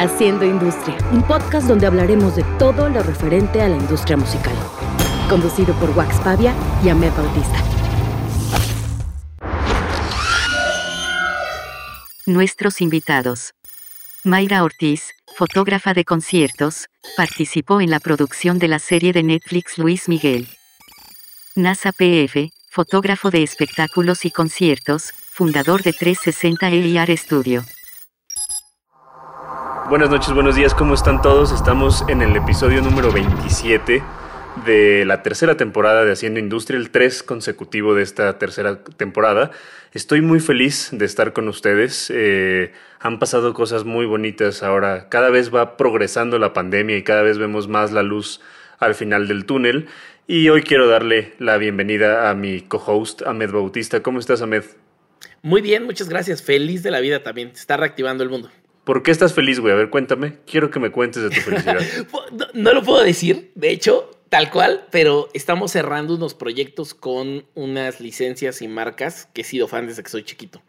Haciendo Industria, un podcast donde hablaremos de todo lo referente a la industria musical. Conducido por Wax Pavia y Ahmed Bautista. Nuestros invitados. Mayra Ortiz, fotógrafa de conciertos, participó en la producción de la serie de Netflix Luis Miguel. NASA PF, fotógrafo de espectáculos y conciertos, fundador de 360 EIR Studio. Buenas noches, buenos días, ¿cómo están todos? Estamos en el episodio número 27 de la tercera temporada de Haciendo Industria, el 3 consecutivo de esta tercera temporada. Estoy muy feliz de estar con ustedes. Eh, han pasado cosas muy bonitas ahora. Cada vez va progresando la pandemia y cada vez vemos más la luz al final del túnel. Y hoy quiero darle la bienvenida a mi co-host, Ahmed Bautista. ¿Cómo estás, Ahmed? Muy bien, muchas gracias. Feliz de la vida también. Se está reactivando el mundo. ¿Por qué estás feliz, güey? A ver, cuéntame. Quiero que me cuentes de tu felicidad. no, lo puedo decir, de hecho, tal cual, pero estamos cerrando unos proyectos con unas licencias y marcas que he sido fan desde que soy chiquito.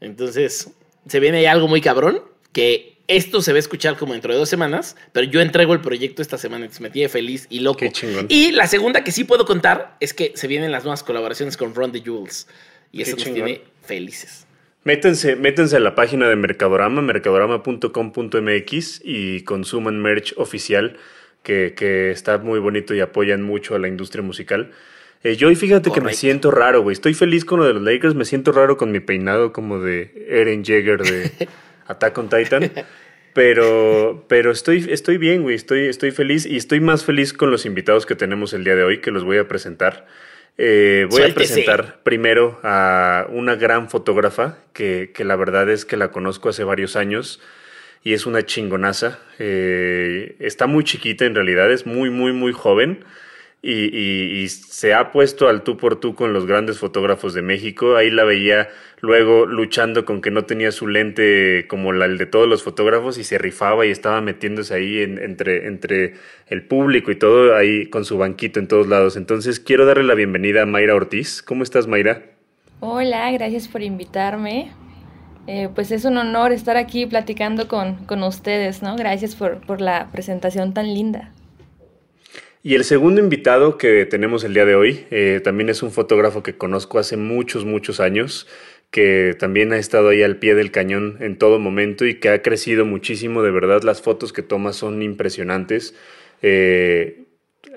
Entonces, se viene ahí algo muy cabrón que esto se va a escuchar como dentro de dos semanas, pero yo entrego el proyecto esta semana, entonces me tiene feliz y loco. Y la segunda que sí puedo contar es que se vienen las nuevas colaboraciones con Ron the Jules. Y eso nos tiene felices. Métanse, métanse a la página de Mercadorama, mercadorama.com.mx y consuman merch oficial que, que, está muy bonito y apoyan mucho a la industria musical. Eh, yo y fíjate que me siento raro, güey. Estoy feliz con lo de los Lakers, me siento raro con mi peinado como de Eren Jagger de Attack on Titan. Pero, pero estoy, estoy bien, güey. Estoy, estoy feliz y estoy más feliz con los invitados que tenemos el día de hoy, que los voy a presentar. Eh, voy a presentar primero a una gran fotógrafa que, que, la verdad es que la conozco hace varios años y es una chingonaza. Eh, está muy chiquita en realidad, es muy, muy, muy joven y, se ha puesto al tú por tú con los grandes fotógrafos de México. Ahí la veía luego luchando con que no tenía su lente como la, el de todos los fotógrafos y se rifaba y estaba metiéndose ahí entre, entre el público y todo, ahí con su banquito en todos lados. Entonces quiero darle la bienvenida a Mayra Ortiz. ¿Cómo estás, Mayra? Hola, gracias por invitarme. Eh, pues es un honor estar aquí platicando con, con ustedes, ¿no? Gracias por, por la presentación tan linda. Y el segundo invitado que tenemos el día de hoy eh, también es un fotógrafo que conozco hace muchos, muchos años, que también ha estado ahí al pie del cañón en todo momento y que ha crecido muchísimo. De verdad, las fotos que toma son impresionantes. Eh,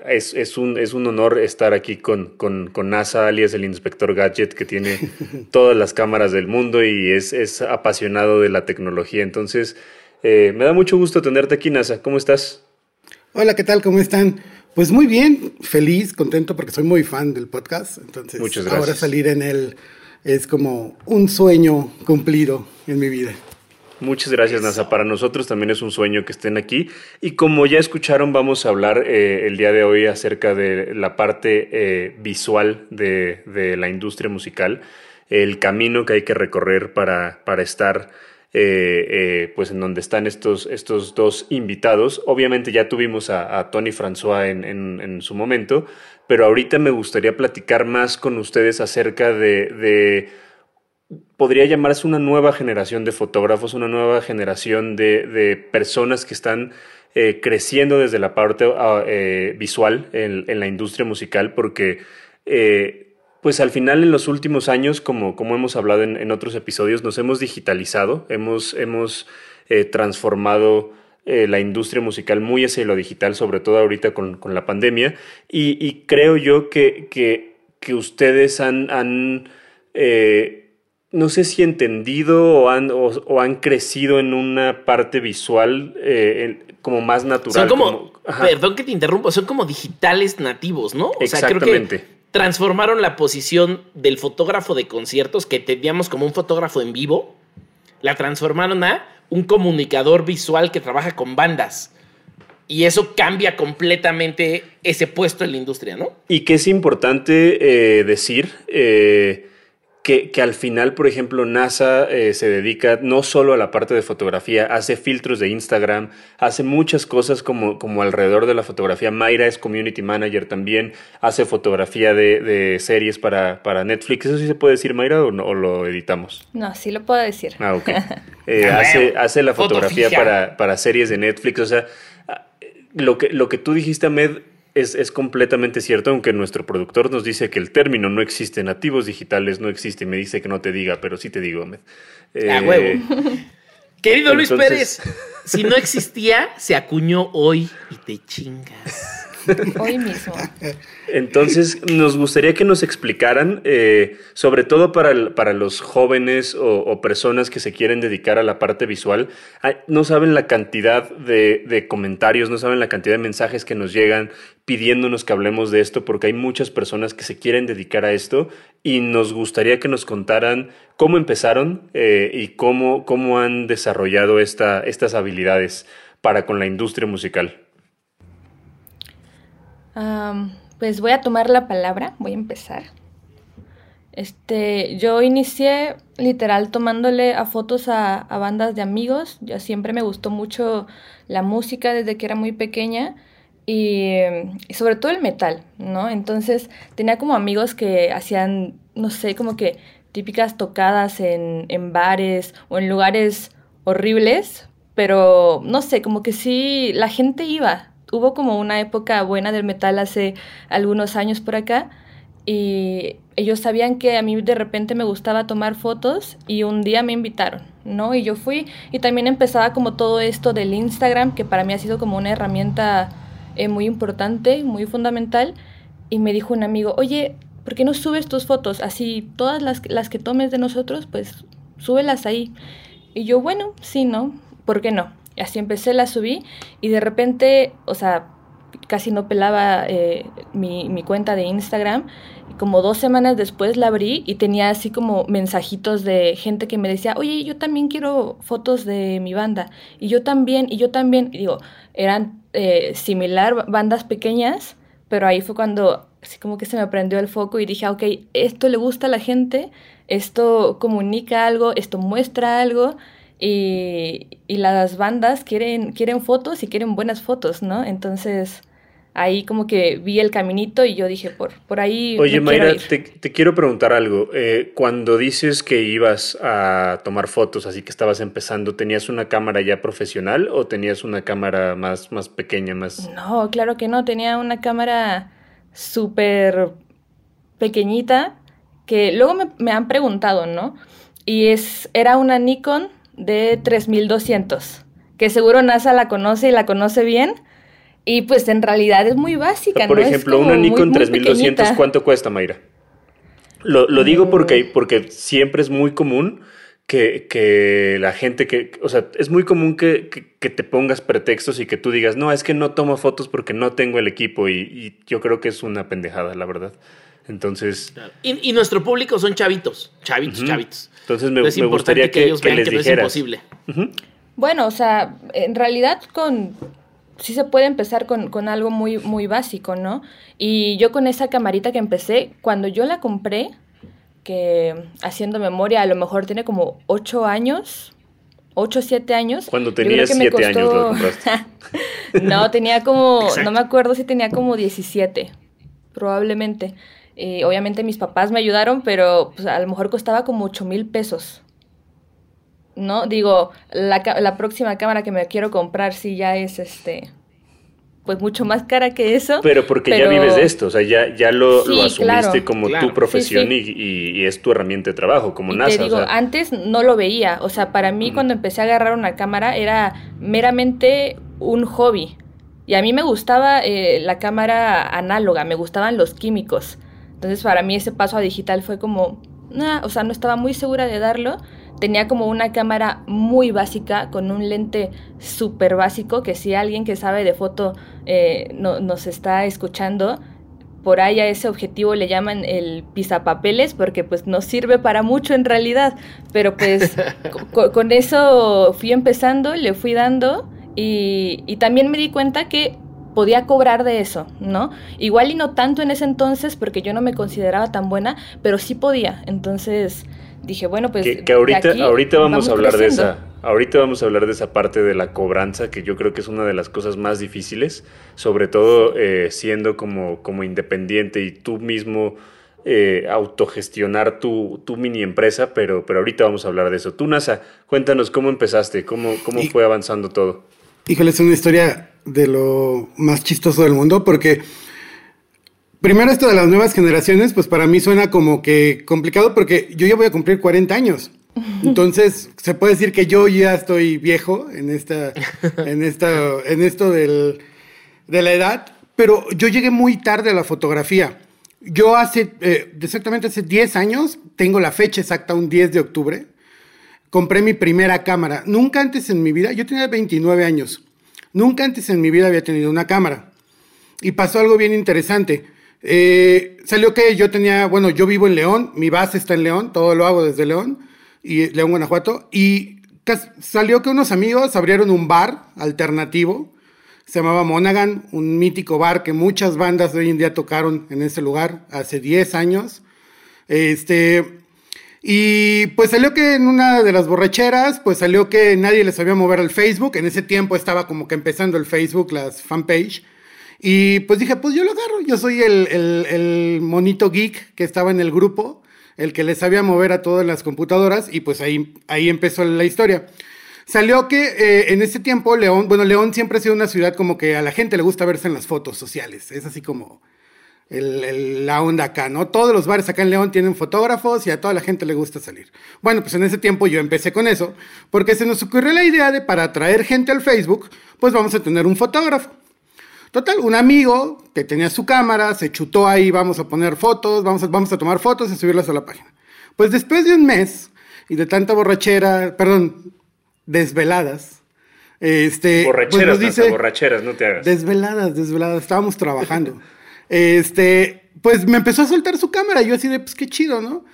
es, un, es un honor estar aquí con, con, con, NASA, alias el inspector Gadget, que tiene todas las cámaras del mundo y es, es apasionado de la tecnología. Entonces, eh, me da mucho gusto tenerte aquí, NASA. ¿Cómo estás? Hola, ¿qué tal? ¿Cómo están? Pues muy bien, feliz, contento porque soy muy fan del podcast. Entonces, ahora salir en él es como un sueño cumplido en mi vida. Muchas gracias, NASA. Para nosotros también es un sueño que estén aquí. Y como ya escucharon, vamos a hablar eh, el día de hoy acerca de la parte eh, visual de, de, la industria musical, el camino que hay que recorrer para, para estar eh, eh, pues en donde están estos, estos dos invitados. Obviamente ya tuvimos a, Tony François en, su momento, pero ahorita me gustaría platicar más con ustedes acerca de, podría llamarse una nueva generación de fotógrafos, una nueva generación de, personas que están eh, creciendo desde la parte ah, visual en, en, la industria musical, porque pues al final en los últimos años, como, como hemos hablado en, otros episodios, nos hemos digitalizado, hemos, hemos eh, transformado eh, la industria musical muy hacia lo digital, sobre todo ahorita con, la pandemia, y, creo yo que, que, ustedes han, han eh, no sé si entendido o han, o, han crecido en una parte visual como más natural. Son como, perdón que te interrumpo, son como digitales nativos, ¿no? Exactamente transformaron la posición del fotógrafo de conciertos, que teníamos como un fotógrafo en vivo, la transformaron a un comunicador visual que trabaja con bandas. Y eso cambia completamente ese puesto en la industria, ¿no? Y que es importante eh, decir eh, que, al final, por ejemplo, NASA eh, se dedica no solo a la parte de fotografía, hace filtros de Instagram, hace muchas cosas como, como alrededor de la fotografía. Mayra es community manager también, hace fotografía de, series para, para, Netflix. ¿Eso sí se puede decir, Mayra, o, lo editamos? No, sí lo puedo decir. Ah, ok. Eh, hace, hace la fotografía para, para series de Netflix. O sea, lo que, lo que tú dijiste, Ahmed, es, completamente cierto, aunque nuestro productor nos dice que el término no existe, nativos digitales no existe, y me dice que no te diga, pero sí te digo, Ahmed. Eh, huevo. Querido Luis Pérez, si no existía, se acuñó hoy y te chingas. Hoy mismo. Entonces, nos gustaría que nos explicaran, eh, sobre todo para, para los jóvenes o, personas que se quieren dedicar a la parte visual, no saben la cantidad de, comentarios, no saben la cantidad de mensajes que nos llegan pidiéndonos que hablemos de esto, porque hay muchas personas que se quieren dedicar a esto y nos gustaría que nos contaran cómo empezaron eh, y cómo, cómo han desarrollado esta, estas habilidades para con la industria musical pues voy a tomar la palabra, voy a empezar. Este, yo inicié literal tomándole a fotos a, bandas de amigos. Yo siempre me gustó mucho la música desde que era muy pequeña y, sobre todo el metal, ¿no? Entonces tenía como amigos que hacían, no sé, como que típicas tocadas en, en bares o en lugares horribles, pero no sé, como que sí, la gente iba, hubo como una época buena del metal hace algunos años por acá y ellos sabían que a mí de repente me gustaba tomar fotos y un día me invitaron, ¿no? Y yo fui y también empezaba como todo esto del Instagram, que para mí ha sido como una herramienta eh, muy importante, muy fundamental, y me dijo un amigo, oye, ¿por qué no subes tus fotos? Así, todas las, las que tomes de nosotros, pues súbelas ahí. Y yo, bueno, sí, ¿no? ¿Por qué no? Así empecé, la subí y de repente, o sea, casi no pelaba eh, mi, mi, cuenta de Instagram. Como dos semanas después la abrí y tenía así como mensajitos de gente que me decía, oye, yo también quiero fotos de mi banda. Y yo también, y yo también. Digo, eran eh, similar bandas pequeñas, pero ahí fue cuando así como que se me prendió el foco y dije, ah, ok, esto le gusta a la gente, esto comunica algo, esto muestra algo y, las bandas quieren, quieren fotos y quieren buenas fotos, ¿no? Entonces ahí como que vi el caminito y yo dije, por, por ahí. Oye, Mayra, te, te, quiero preguntar algo. Eh, cuando dices que ibas a tomar fotos, así que estabas empezando, ¿tenías una cámara ya profesional o tenías una cámara más, más pequeña, más...? No, claro que no, tenía una cámara súper pequeñita que luego me, me han preguntado, ¿no? Y es, era una Nikon de 3200, que seguro NASA la conoce y la conoce bien. Y pues en realidad es muy básica, Por ejemplo, una Nikon 3200, ¿cuánto cuesta, Mayra? Lo, digo porque, porque siempre es muy común que, la gente que, o sea, es muy común que, te pongas pretextos y que tú digas, no, es que no tomo fotos porque no tengo el equipo y, yo creo que es una pendejada, la verdad. Entonces... Y, nuestro público son chavitos, chavitos, chavitos. Entonces me, gustaría que, ellos vean que no es imposible. Bueno, o sea, en realidad con sí se puede empezar con, algo muy, muy básico, ¿no? Y yo con esa camarita que empecé, cuando yo la compré, que haciendo memoria, a lo mejor tiene como 8 años, 8 o 7 años. Cuando tenías 7 años lo compraste. no, tenía como, no me acuerdo si tenía como 17, probablemente. Eh, obviamente mis papás me ayudaron, pero pues, a lo mejor costaba como 8 mil pesos. ¿No? Digo, la, la, próxima cámara que me quiero comprar sí ya es este pues mucho más cara que eso. Pero porque ya vives de esto, o sea, ya, ya lo, asumiste como tu profesión Y, es tu herramienta de trabajo, como y NASA. Te digo, antes no lo veía, o sea, para mí cuando empecé a agarrar una cámara era meramente un hobby. Y a mí me gustaba eh, la cámara análoga, me gustaban los químicos. Entonces para mí ese paso a digital fue como, o sea, no estaba muy segura de darlo. Tenía como una cámara muy básica con un lente súper básico que si alguien que sabe de foto eh, no, nos está escuchando, por ahí a ese objetivo le llaman el pisapapeles porque pues no sirve para mucho en realidad, pero pues con eso fui empezando, le fui dando y, y también me di cuenta que podía cobrar de eso, ¿no? Igual y no tanto en ese entonces porque yo no me consideraba tan buena, pero sí podía. Entonces dije, bueno, pues... Que, ahorita, ahorita vamos, a hablar de esa. Ahorita vamos a hablar de esa parte de la cobranza, que yo creo que es una de las cosas más difíciles, sobre todo eh, siendo como, como independiente y tú mismo eh, autogestionar tu, tu, mini empresa, pero, pero ahorita vamos a hablar de eso. Tú, NASA, cuéntanos cómo empezaste, cómo, cómo fue avanzando todo. Híjole, es una historia de lo más chistoso del mundo, porque primero esto de las nuevas generaciones, pues para mí suena como que complicado, porque yo ya voy a cumplir 40 años. Entonces, se puede decir que yo ya estoy viejo en esta, en esta, en esto del, de la edad, pero yo llegué muy tarde a la fotografía. Yo hace, eh, exactamente hace 10 años, tengo la fecha exacta, un 10 de octubre, compré mi primera cámara. Nunca antes en mi vida, yo tenía 29 años, nunca antes en mi vida había tenido una cámara. Y pasó algo bien interesante. Eh, salió que yo tenía, bueno, yo vivo en León, mi base está en León, todo lo hago desde León, y León, Guanajuato, y salió que unos amigos abrieron un bar alternativo se llamaba Monaghan, un mítico bar que muchas bandas de hoy en día tocaron en ese lugar hace 10 años. Este, y pues salió que en una de las borracheras, pues salió que nadie le sabía mover al Facebook. En ese tiempo estaba como que empezando el Facebook, las fanpage. Y pues dije, pues yo lo agarro. Yo soy el, el, el monito geek que estaba en el grupo, el que le sabía mover a todas las computadoras. Y pues ahí, ahí empezó la historia. Salió que eh, en ese tiempo León, bueno, León siempre ha sido una ciudad como que a la gente le gusta verse en las fotos sociales. Es así como la onda acá, ¿no? Todos los bares acá en León tienen fotógrafos y a toda la gente le gusta salir. Bueno, pues en ese tiempo yo empecé con eso, porque se nos ocurrió la idea de para atraer gente al Facebook, pues vamos a tener un fotógrafo. Total, un amigo que tenía su cámara, se chutó ahí, vamos a poner fotos, vamos a, vamos a tomar fotos y subirlas a la página. Pues después de un mes y de tanta borrachera, perdón, desveladas. Este, pues borracheras, dice, borracheras, no te hagas. Desveladas, desveladas, estábamos trabajando. este, pues me empezó a soltar su cámara, yo así de, pues qué chido, ¿no?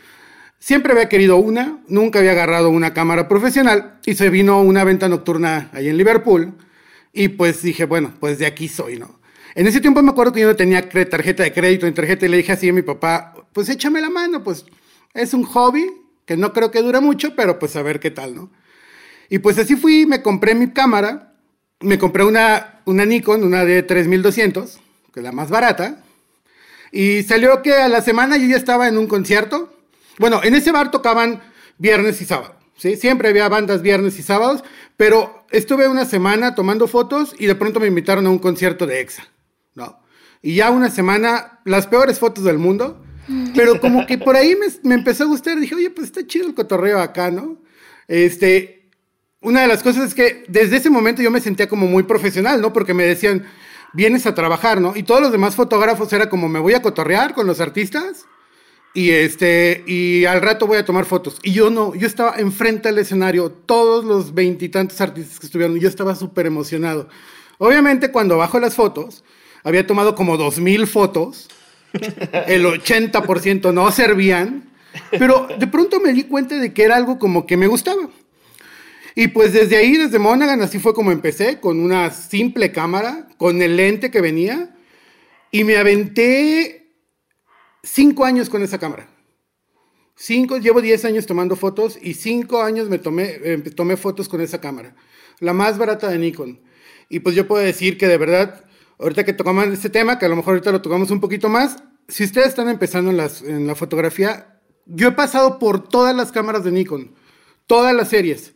Siempre había querido una, nunca había agarrado una cámara profesional y se vino una venta nocturna ahí en Liverpool y pues dije, bueno, pues de aquí soy, ¿no? En ese tiempo me acuerdo que yo no tenía tarjeta de crédito en tarjeta y le dije así a mi papá, pues échame la mano, pues es un hobby que no creo que dure mucho, pero pues a ver qué tal, ¿no? Y pues así fui, me compré mi cámara, me compré una, una Nikon, una de 3200, que es la más barata, y salió que a la semana yo ya estaba en un concierto. Bueno, en ese bar tocaban viernes y sábado, ¿sí? Siempre había bandas viernes y sábados, pero estuve una semana tomando fotos y de pronto me invitaron a un concierto de EXA, ¿no? Y ya una semana, las peores fotos del mundo, pero como que por ahí me, me empezó a gustar, dije, oye, pues está chido el cotorreo acá, ¿no? Este, una de las cosas es que desde ese momento yo me sentía como muy profesional, ¿no? Porque me decían, vienes a trabajar, ¿no? Y todos los demás fotógrafos era como, me voy a cotorrear con los artistas y este, y al rato voy a tomar fotos. Y yo no, yo estaba enfrente del escenario, todos los veintitantos artistas que estuvieron, yo estaba súper emocionado. Obviamente cuando bajo las fotos, había tomado como dos mil fotos, el 80% no servían, pero de pronto me di cuenta de que era algo como que me gustaba. Y pues desde ahí, desde Monaghan, así fue como empecé, con una simple cámara, con el lente que venía, y me aventé cinco años con esa cámara. Cinco, llevo diez años tomando fotos y cinco años me tomé, eh, tomé fotos con esa cámara, la más barata de Nikon. Y pues yo puedo decir que de verdad, ahorita que tocamos este tema, que a lo mejor ahorita lo tocamos un poquito más, si ustedes están empezando en, las, en la fotografía, yo he pasado por todas las cámaras de Nikon, todas las series.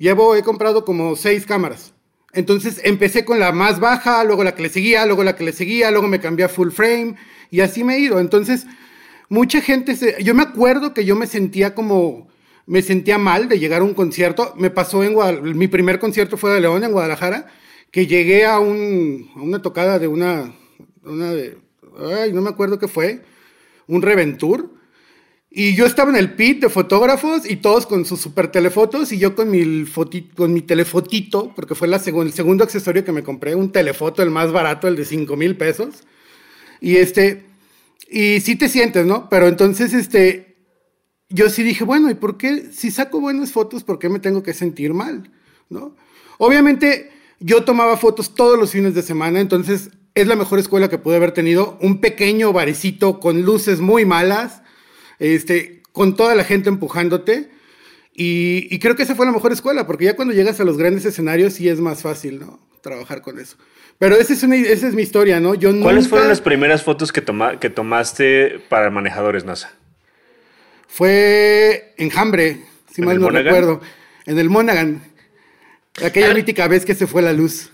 Llevo, he comprado como seis cámaras. Entonces empecé con la más baja, luego la que le seguía, luego la que le seguía, luego me cambié a full frame y así me he ido. Entonces, mucha gente, se, yo me acuerdo que yo me sentía como, me sentía mal de llegar a un concierto. Me pasó en Guadalajara, mi primer concierto fue de León en Guadalajara, que llegué a, un, a una tocada de una, una ay, no me acuerdo qué fue, un Reventur. Y yo estaba en el pit de fotógrafos y todos con sus super telefotos y yo con mi, con mi telefotito, porque fue la el segundo accesorio que me compré, un telefoto, el más barato, el de 5 mil pesos. Y este, y sí te sientes, ¿no? Pero entonces, este, yo sí dije, bueno, ¿y por qué, si saco buenas fotos, por qué me tengo que sentir mal? ¿No? Obviamente, Yo tomaba fotos todos los fines de semana, entonces es la mejor escuela que pude haber tenido. Un pequeño barecito con luces muy malas, este, con toda la gente empujándote. Y, creo que esa fue la mejor escuela, porque ya cuando llegas a los grandes escenarios sí es más fácil, ¿no? Trabajar con eso. Pero esa es, esa es mi historia, ¿no? Yo ¿Cuáles fueron las primeras fotos que, toma, que tomaste para manejadores NASA? Fue Enjambre, si mal no recuerdo. En el Monaghan. Aquella mítica vez que se fue la luz.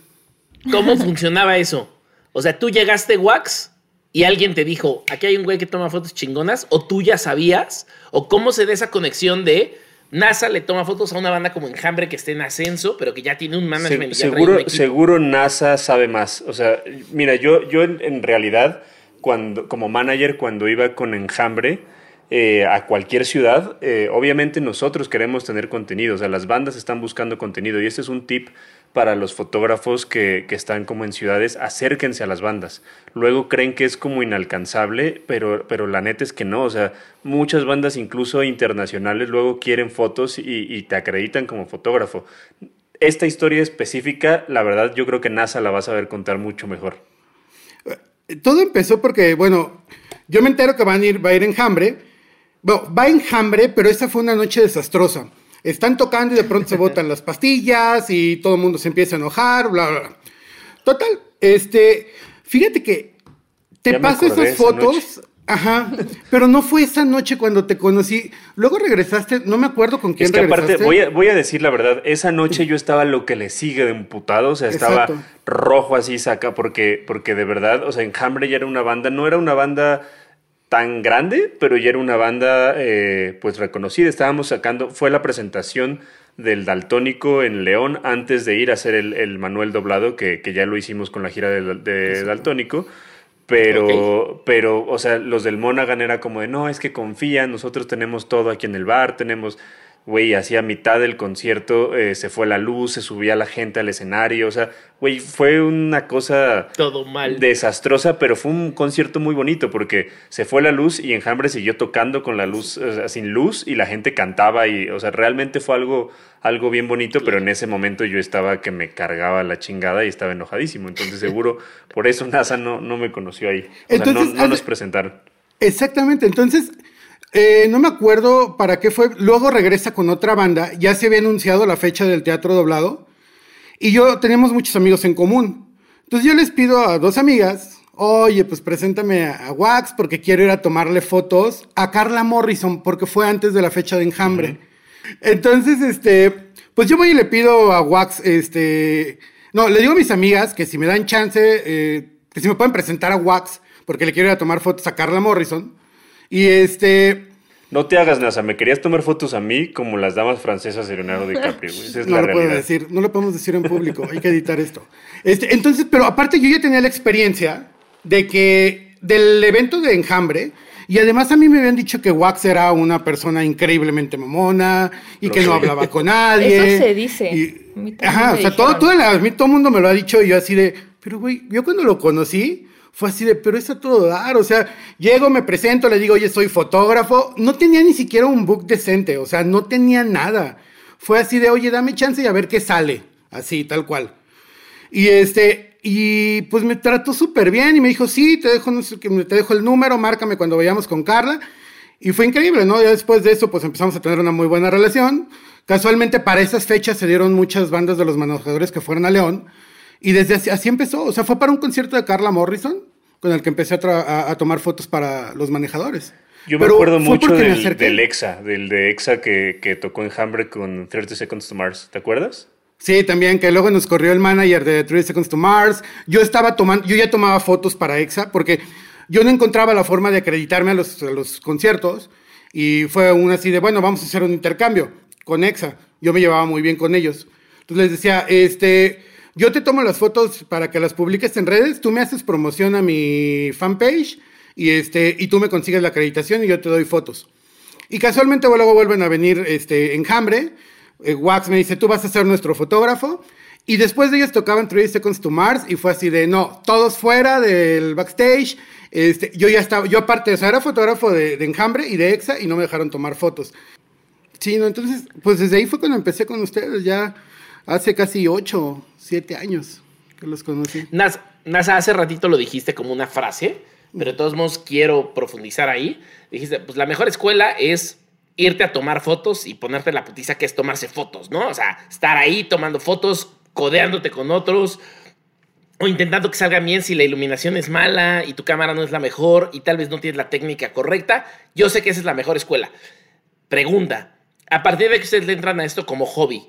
¿Cómo funcionaba eso? O sea, tú llegaste Wax y alguien te dijo, aquí hay un güey que toma fotos chingonas, o tú ya sabías, o cómo se da esa conexión de NASA le toma fotos a una banda como Enjambre que esté en ascenso, pero que ya tiene un management. seguro, seguro NASA sabe más. O sea, mira, yo, yo en, realidad, cuando, como manager, cuando iba con Enjambre, eh, a cualquier ciudad, eh, obviamente nosotros queremos tener contenido, o sea, las bandas están buscando contenido y este es un tip para los fotógrafos que, que, están como en ciudades, acérquense a las bandas. Luego creen que es como inalcanzable, pero, pero la neta es que no, o sea, muchas bandas incluso internacionales luego quieren fotos y, te acreditan como fotógrafo. Esta historia específica, la verdad, yo creo que NASA la va a saber contar mucho mejor. Todo empezó porque, bueno, yo me entero que van a ir, va a ir enjambre, bueno, va enjambre, pero esa fue una noche desastrosa. Están tocando y de pronto se botan las pastillas y todo el mundo se empieza a enojar, bla, bla, bla. Total, este, fíjate que te paso esas fotos. Ajá, pero no fue esa noche cuando te conocí. Luego regresaste, no me acuerdo con quién es que aparte, voy a, voy a, decir la verdad, esa noche yo estaba lo que le sigue de emputado, o sea, estaba rojo así, saca, porque, porque de verdad, o sea, Enjambre ya era una banda, no era una banda tan grande, pero ya era una banda eh, pues reconocida. Estábamos sacando, fue la presentación del Daltónico en León antes de ir a hacer el, Manuel Doblado, que, ya lo hicimos con la gira de, Daltónico. Pero, pero, o sea, los del Monaghan era como de, no, es que confían, nosotros tenemos todo aquí en el bar, tenemos güey, hacía mitad del concierto eh, se fue la luz, se subía la gente al escenario, o sea, güey, fue una cosa... Todo mal. Desastrosa, pero fue un concierto muy bonito porque se fue la luz y Enjambre siguió tocando con la luz, sin luz y la gente cantaba y, o sea, realmente fue algo, algo bien bonito, pero en ese momento yo estaba que me cargaba la chingada y estaba enojadísimo, entonces seguro por eso NASA no, no me conoció ahí, o sea, no, no nos presentaron. Exactamente, entonces eh, no me acuerdo para qué fue. Luego regresa con otra banda. Ya se había anunciado la fecha del teatro doblado. Y yo tenemos muchos amigos en común. Entonces yo les pido a dos amigas, oye, pues preséntame a, Wax porque quiero ir a tomarle fotos a Carla Morrison porque fue antes de la fecha de enjambre. Entonces, este, pues yo voy y le pido a Wax, este, no, le digo a mis amigas que si me dan chance, eh, que si me pueden presentar a Wax porque le quiero ir a tomar fotos a Carla Morrison. Y este. No te hagas nada, me querías tomar fotos a mí como las damas francesas de Leonardo DiCaprio. no lo puedo decir, no lo podemos decir en público, hay que editar esto. Este, entonces, pero aparte yo ya tenía la experiencia de que del evento de Enjambre, y además a mí me habían dicho que Wax era una persona increíblemente mamona y que no hablaba con nadie. Eso se dice. ajá, o sea, todo, todo, a mí todo el mundo me lo ha dicho y yo así de, pero güey, yo cuando lo conocí, fue así de, pero es a todo dar, o sea, llego, me presento, le digo, oye, soy fotógrafo, no tenía ni siquiera un book decente, o sea, no tenía nada. Fue así de, oye, dame chance y a ver qué sale, así, tal cual. Y este, y pues me trató súper bien y me dijo, sí, te dejo, te dejo el número, márcame cuando vayamos con Carla. Y fue increíble, ¿no? Ya después de eso, pues empezamos a tener una muy buena relación. Casualmente, para esas fechas se dieron muchas bandas de los manejadores que fueron a León. Y desde así, empezó. O sea, fue para un concierto de Carla Morrison con el que empecé a, tomar fotos para los manejadores. Yo me acuerdo mucho del, del, EXA, del de EXA que, que tocó en Hambre con 30 Seconds to Mars. ¿Te acuerdas? Sí, también que luego nos corrió el manager de 30 Seconds to Mars. Yo estaba tomando, yo ya tomaba fotos para EXA porque yo no encontraba la forma de acreditarme a los, a los conciertos y fue un así de, bueno, vamos a hacer un intercambio con EXA. Yo me llevaba muy bien con ellos. Entonces les decía, este, yo te tomo las fotos para que las publiques en redes, tú me haces promoción a mi fanpage y, este, y tú me consigues la acreditación y yo te doy fotos. Y casualmente luego vuelven a venir este, Enjambre, eh, Wax me dice, tú vas a ser nuestro fotógrafo. Y después de ellos tocaban 30 Seconds to Mars y fue así de, no, todos fuera del backstage. Este, yo ya estaba, yo aparte, o sea, era fotógrafo de, de Enjambre y de EXA y no me dejaron tomar fotos. Sí, no, entonces, pues desde ahí fue cuando empecé con ustedes, ya Hace casi ocho, siete años que los conocí. Nas, NASA, hace ratito lo dijiste como una frase, pero de todos modos quiero profundizar ahí. Dijiste, pues la mejor escuela es irte a tomar fotos y ponerte la putiza que es tomarse fotos, ¿no? O sea, estar ahí tomando fotos, codeándote con otros, o intentando que salga bien si la iluminación es mala y tu cámara no es la mejor y tal vez no tienes la técnica correcta. Yo sé que esa es la mejor escuela. Pregunta, a partir de que ustedes le entran a esto como hobby,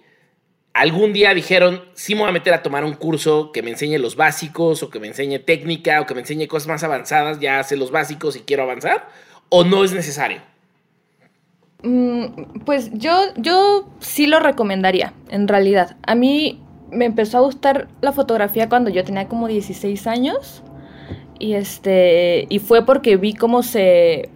algún día dijeron, sí me voy a meter a tomar un curso que me enseñe los básicos o que me enseñe técnica o que me enseñe cosas más avanzadas, ya sé los básicos y quiero avanzar, o no es necesario? Mm, pues yo, yo sí lo recomendaría, en realidad. A mí me empezó a gustar la fotografía cuando yo tenía como 16 años. Y este. Y fue porque vi cómo se.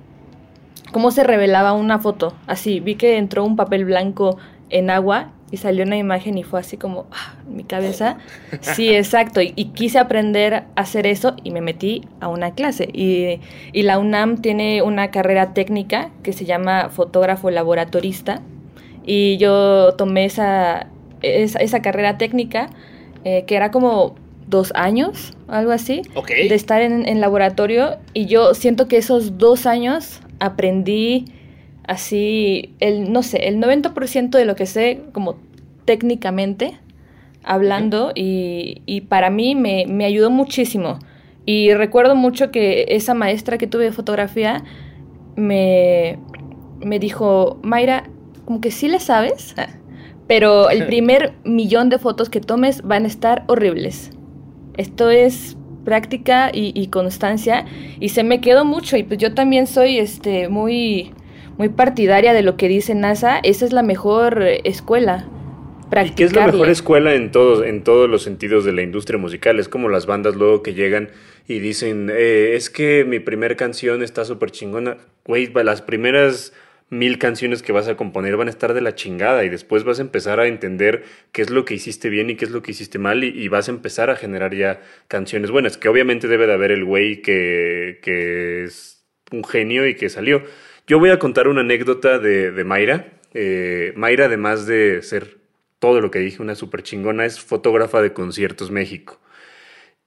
cómo se revelaba una foto. Así, vi que entró un papel blanco en agua y salió una imagen y fue así como ah, mi cabeza. Sí, exacto. Y, quise aprender a hacer eso y me metí a una clase. Y, y, la UNAM tiene una carrera técnica que se llama fotógrafo laboratorista. Y yo tomé esa, esa, carrera técnica, eh, que era como dos años, algo así, de estar en, laboratorio. Y yo siento que esos dos años aprendí así, el, no sé, el 90% de lo que sé como técnicamente hablando y, y, para mí me, me, ayudó muchísimo. Y recuerdo mucho que esa maestra que tuve de fotografía me, me dijo, Mayra, como que sí le sabes, pero el primer millón de fotos que tomes van a estar horribles. Esto es práctica y, constancia y se me quedó mucho y pues yo también soy este muy muy partidaria de lo que dice NASA, esa es la mejor escuela. ¿Y qué es la mejor escuela en todos, en todos los sentidos de la industria musical? Es como las bandas luego que llegan y dicen, eh, es que mi primera canción está súper chingona. Güey, las primeras mil canciones que vas a componer van a estar de la chingada y después vas a empezar a entender qué es lo que hiciste bien y qué es lo que hiciste mal y, vas a empezar a generar ya canciones buenas, que obviamente debe de haber el güey que, que es un genio y que salió. Yo voy a contar una anécdota de, de Mayra. Eh, Mayra, además de ser todo lo que dije, una super chingona, es fotógrafa de Conciertos México.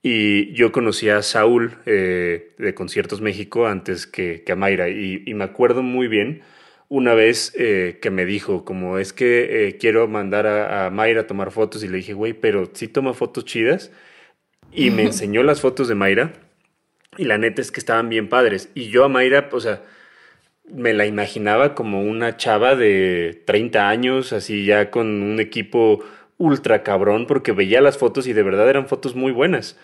Y yo conocí a Saúl eh, de Conciertos México antes que, que a Mayra y, y me acuerdo muy bien una vez eh, que me dijo, como es que quiero mandar a, Mayra a tomar fotos y le dije, güey, pero sí toma fotos chidas. Y me enseñó las fotos de Mayra y la neta es que estaban bien padres. Y yo a Mayra, o sea, me la imaginaba como una chava de 30 años, así ya con un equipo ultra cabrón, porque veía las fotos y de verdad eran fotos muy buenas.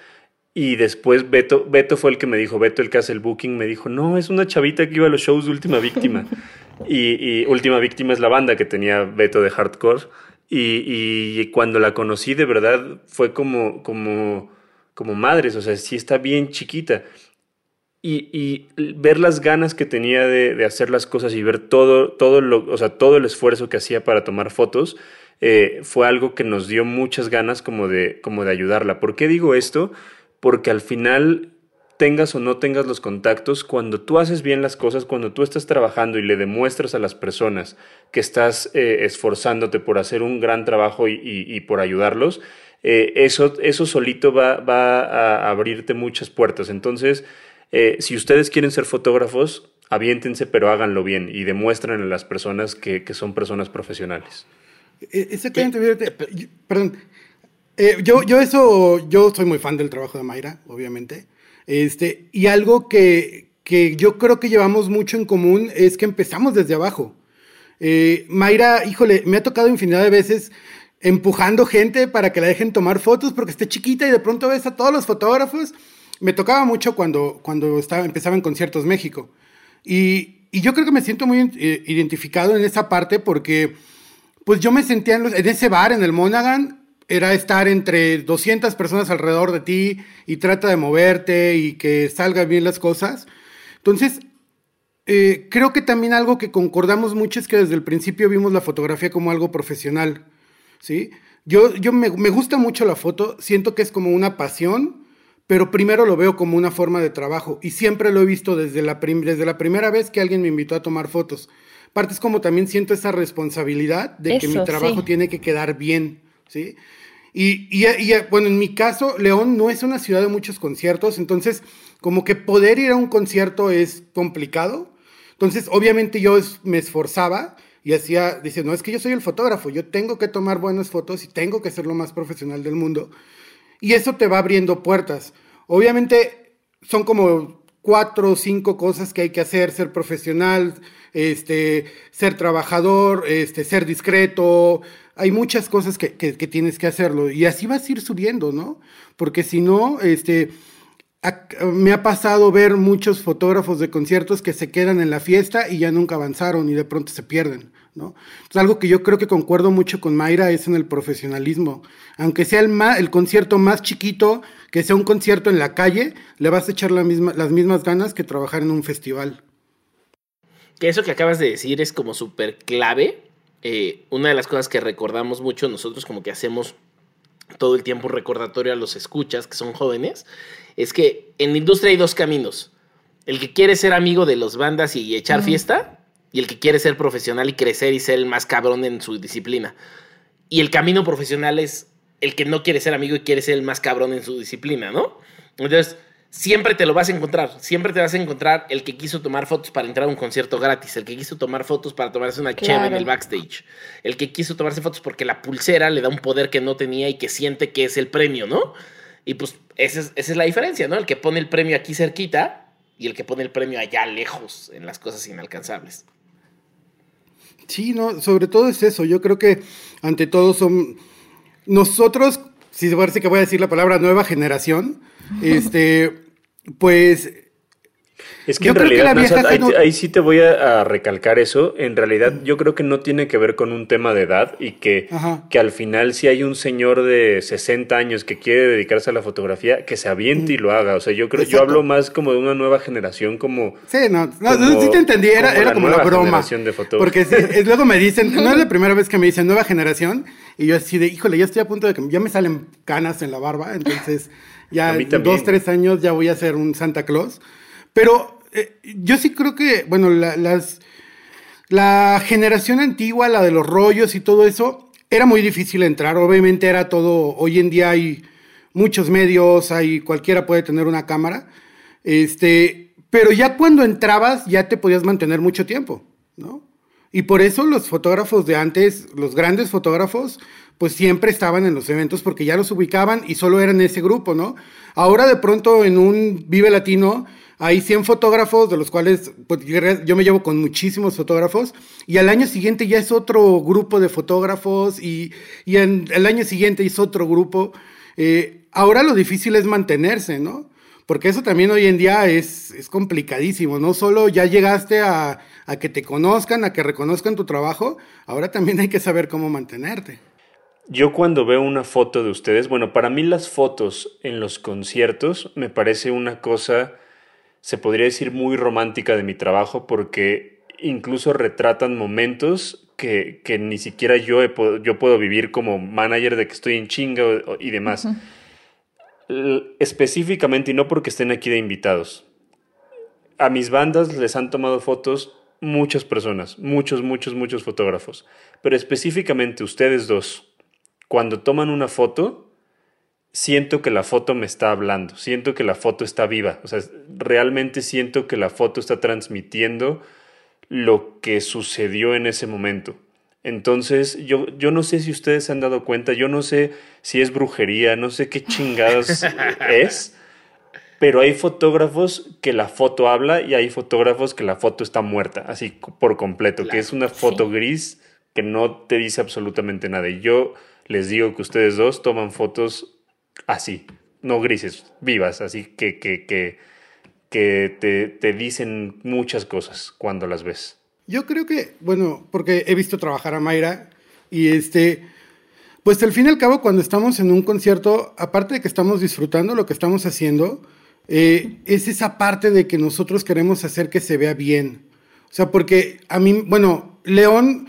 Y después Beto, Beto fue el que me dijo, Beto el que hace el booking, me dijo, no, es una chavita que iba a los shows de Última Víctima. y, Última Víctima es la banda que tenía Beto de hardcore. Y, cuando la conocí de verdad fue como, como, como madres, o sea, sí está bien chiquita. Y, ver las ganas que tenía de, hacer las cosas y ver todo, todo, lo, o sea, todo el esfuerzo que hacía para tomar fotos, eh, fue algo que nos dio muchas ganas como de, como de ayudarla. ¿Por qué digo esto? porque al final tengas o no tengas los contactos, cuando tú haces bien las cosas, cuando tú estás trabajando y le demuestras a las personas que estás eh, esforzándote por hacer un gran trabajo y, por ayudarlos, eh, eso, eso solito va, a abrirte muchas puertas. Entonces, eh, si ustedes quieren ser fotógrafos, aviéntense, pero háganlo bien y demuestren a las personas que, son personas profesionales. Exactamente, perdón, eh, yo, yo eso, yo soy muy fan del trabajo de Mayra, obviamente. Este, y algo que, que yo creo que llevamos mucho en común es que empezamos desde abajo. Eh, Mayra, híjole, me ha tocado infinidad de veces empujando gente para que la dejen tomar fotos porque esté chiquita y de pronto ves a todos los fotógrafos. Me tocaba mucho cuando, cuando estaba, empezaba en Conciertos México. Y, y yo creo que me siento muy eh, identificado en esa parte porque pues yo me sentía en, ese bar, en el Monaghan, era estar entre 200 personas alrededor de ti y trata de moverte y que salgan bien las cosas. Entonces, eh, creo que también algo que concordamos mucho es que desde el principio vimos la fotografía como algo profesional, ¿sí? Yo, yo me, gusta mucho la foto, siento que es como una pasión, pero primero lo veo como una forma de trabajo y siempre lo he visto desde la, desde la primera vez que alguien me invitó a tomar fotos. Parte es como también siento esa responsabilidad de que mi trabajo tiene que quedar bien. ¿sí? Y, y, bueno, en mi caso, León no es una ciudad de muchos conciertos, entonces como que poder ir a un concierto es complicado. Entonces, obviamente yo me esforzaba y hacía, dice, no, es que yo soy el fotógrafo, yo tengo que tomar buenas fotos y tengo que ser lo más profesional del mundo. Y eso te va abriendo puertas. Obviamente son como cuatro o cinco cosas que hay que hacer, ser profesional, este, ser trabajador, este, ser discreto. Hay muchas cosas que, que, tienes que hacerlo y así vas a ir subiendo, ¿no? Porque si no, este, me ha pasado ver muchos fotógrafos de conciertos que se quedan en la fiesta y ya nunca avanzaron y de pronto se pierden, ¿no? Es algo que yo creo que concuerdo mucho con Mayra es en el profesionalismo. Aunque sea el, el concierto más chiquito, que sea un concierto en la calle, le vas a echar la misma, las mismas ganas que trabajar en un festival. Que eso que acabas de decir es como súper clave. Eh, una de las cosas que recordamos mucho nosotros como que hacemos todo el tiempo recordatorio a los escuchas que son jóvenes, es que en la industria hay dos caminos. El que quiere ser amigo de los bandas y echar fiesta, y el que quiere ser profesional y crecer y ser el más cabrón en su disciplina. Y el camino profesional es el que no quiere ser amigo y quiere ser el más cabrón en su disciplina, ¿no? Entonces, siempre te lo vas a encontrar. Siempre te vas a encontrar el que quiso tomar fotos para entrar a un concierto gratis, el que quiso tomar fotos para tomarse una cheve en el backstage, el que quiso tomarse fotos porque la pulsera le da un poder que no tenía y que siente que es el premio, ¿no? Y pues esa es, esa es la diferencia, ¿no? El que pone el premio aquí cerquita y el que pone el premio allá lejos en las cosas inalcanzables. Sí, no, sobre todo es eso. Yo creo que ante todo son nosotros, si parece que voy a decir la palabra nueva generación, este, pues es que en realidad, ahí, sí te voy a, recalcar eso. En realidad, yo creo que no tiene que ver con un tema de edad y que, que al final, si hay un señor de 60 años que quiere dedicarse a la fotografía, que se aviente y lo haga. O sea, yo creo, yo hablo más como de una nueva generación, como. Sí, no, no, sí te entendí, era como, era como la broma. De porque luego me dicen, no es la primera vez que me dicen nueva generación, y yo así de, híjole, ya estoy a punto de que ya me salen canas en la barba, entonces ya dos, tres años ya voy a ser un Santa Claus. Pero eh, yo sí creo que, bueno, la, las, la generación antigua, la de los rollos y todo eso, era muy difícil entrar. Obviamente era todo, hoy en día hay muchos medios, hay, cualquiera puede tener una cámara. Este, pero ya cuando entrabas ya te podías mantener mucho tiempo, ¿no? Y por eso los fotógrafos de antes, los grandes fotógrafos, pues siempre estaban en los eventos porque ya los ubicaban y solo eran ese grupo, ¿no? Ahora de pronto en un Vive Latino hay 100 fotógrafos, de los cuales pues, yo me llevo con muchísimos fotógrafos, y al año siguiente ya es otro grupo de fotógrafos, y, y en, el año siguiente es otro grupo. Eh, ahora lo difícil es mantenerse, ¿no? Porque eso también hoy en día es, es complicadísimo. No solo ya llegaste a, a que te conozcan, a que reconozcan tu trabajo, ahora también hay que saber cómo mantenerte. Yo cuando veo una foto de ustedes, bueno, para mí las fotos en los conciertos me parece una cosa se podría decir muy romántica de mi trabajo porque incluso retratan momentos que, ni siquiera yo, yo puedo vivir como manager de que estoy en chinga y demás. Específicamente, y no porque estén aquí de invitados, a mis bandas les han tomado fotos muchas personas, muchos, muchos, muchos fotógrafos, pero específicamente ustedes dos, cuando toman una foto, siento que la foto me está hablando, siento que la foto está viva, o sea, realmente siento que la foto está transmitiendo lo que sucedió en ese momento. Entonces, yo, yo no sé si ustedes se han dado cuenta, yo no sé si es brujería, no sé qué chingados es, pero hay fotógrafos que la foto habla y hay fotógrafos que la foto está muerta, así por completo, que es una foto gris que no te dice absolutamente nada. Y yo les digo que ustedes dos toman fotos así, no grises, vivas, así que, que, que, te, te dicen muchas cosas cuando las ves. Yo creo que, bueno, porque he visto trabajar a Mayra y este, pues al fin y al cabo cuando estamos en un concierto, aparte de que estamos disfrutando lo que estamos haciendo, eh, es esa parte de que nosotros queremos hacer que se vea bien. O sea, porque a mí, bueno, León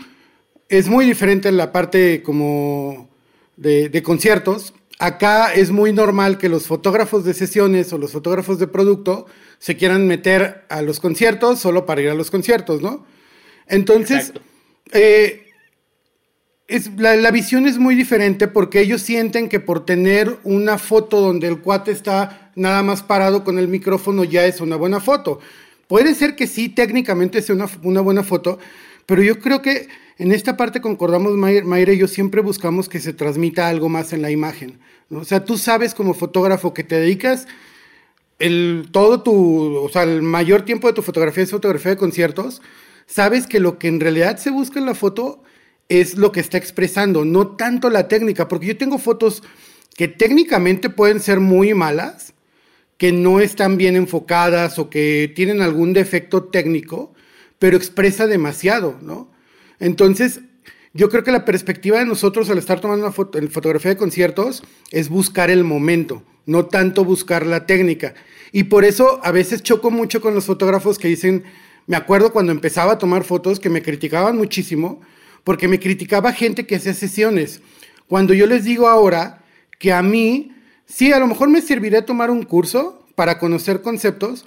es muy diferente en la parte como de, de conciertos, acá es muy normal que los fotógrafos de sesiones o los fotógrafos de producto se quieran meter a los conciertos solo para ir a los conciertos, ¿no? Entonces, eh, es, la, la, visión es muy diferente porque ellos sienten que por tener una foto donde el cuate está nada más parado con el micrófono ya es una buena foto. Puede ser que sí, técnicamente sea una, una buena foto, pero yo creo que en esta parte concordamos, Mayra y yo siempre buscamos que se transmita algo más en la imagen. O sea, tú sabes como fotógrafo que te dedicas el, todo tu, o sea, el mayor tiempo de tu fotografía es fotografía de conciertos, sabes que lo que en realidad se busca en la foto es lo que está expresando, no tanto la técnica, porque yo tengo fotos que técnicamente pueden ser muy malas, que no están bien enfocadas o que tienen algún defecto técnico, pero expresa demasiado, ¿no? Entonces, yo creo que la perspectiva de nosotros al estar tomando una foto, fotografía de conciertos es buscar el momento, no tanto buscar la técnica. Y por eso a veces choco mucho con los fotógrafos que dicen, me acuerdo cuando empezaba a tomar fotos que me criticaban muchísimo, porque me criticaba gente que hacía sesiones. Cuando yo les digo ahora que a mí, sí, a lo mejor me serviría tomar un curso para conocer conceptos,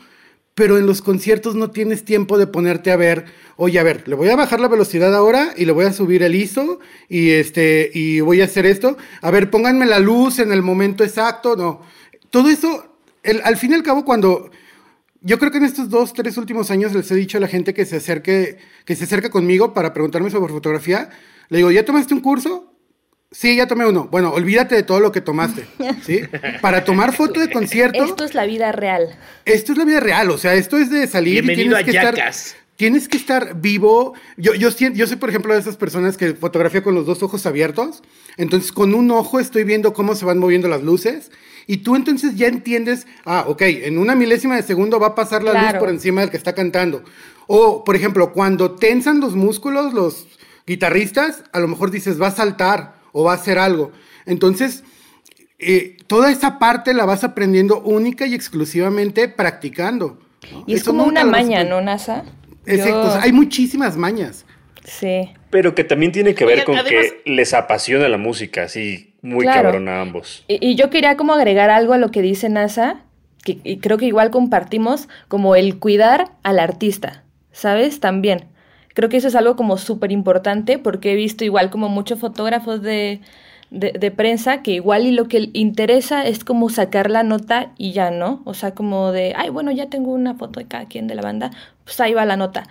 pero en los conciertos no tienes tiempo de ponerte a ver, oye, a ver, le voy a bajar la velocidad ahora y le voy a subir el ISO y este y voy a hacer esto. A ver, pónganme la luz en el momento exacto, no. Todo eso al fin y al cabo cuando yo creo que en estos dos, tres últimos años les he dicho a la gente que se acerque, que se acerca conmigo para preguntarme sobre fotografía, le digo, ¿ya tomaste un curso? Sí, ya tomé uno. Bueno, olvídate de todo lo que tomaste, ¿sí? Para tomar foto de concierto. Esto es la vida real. Esto es la vida real, o sea, esto es de salir y tienes que estar tienes que estar vivo. Yo, yo, yo soy, por ejemplo, de esas personas que fotografía con los dos ojos abiertos. Entonces, con un ojo estoy viendo cómo se van moviendo las luces. Y tú entonces ya entiendes, ah, ok, en una milésima de segundo va a pasar la luz por encima del que está cantando. O, por ejemplo, cuando tensan los músculos los guitarristas, a lo mejor dices, va a saltar o va a hacer algo. Entonces, eh, toda esa parte la vas aprendiendo única y exclusivamente practicando. Y es como una maña, ¿no, NASA? Exacto, hay muchísimas mañas. Sí. Pero que también tiene que ver con que les apasiona la música, así muy cabrón a ambos. Y, yo quería como agregar algo a lo que dice NASA, que y creo que igual compartimos, como el cuidar al artista, ¿sabes? También. Creo que eso es algo como súper importante porque he visto igual como muchos fotógrafos de, de, prensa que igual y lo que interesa es como sacar la nota y ya, ¿no? O sea, como de, ay, bueno, ya tengo una foto de cada quien de la banda, pues ahí va la nota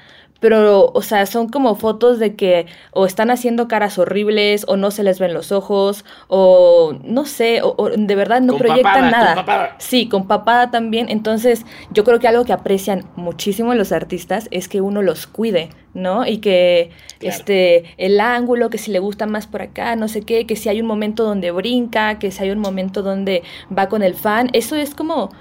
pero, o sea, son como fotos de que o están haciendo caras horribles, o no se les ven los ojos, o no sé, o, de verdad no proyectan nada. Con papada. Sí, con papada también. Entonces, yo creo que algo que aprecian muchísimo los artistas es que uno los cuide, ¿no? Y que este el ángulo, que si le gusta más por acá, no sé qué, que si hay un momento donde brinca, que si hay un momento donde va con el fan, eso es como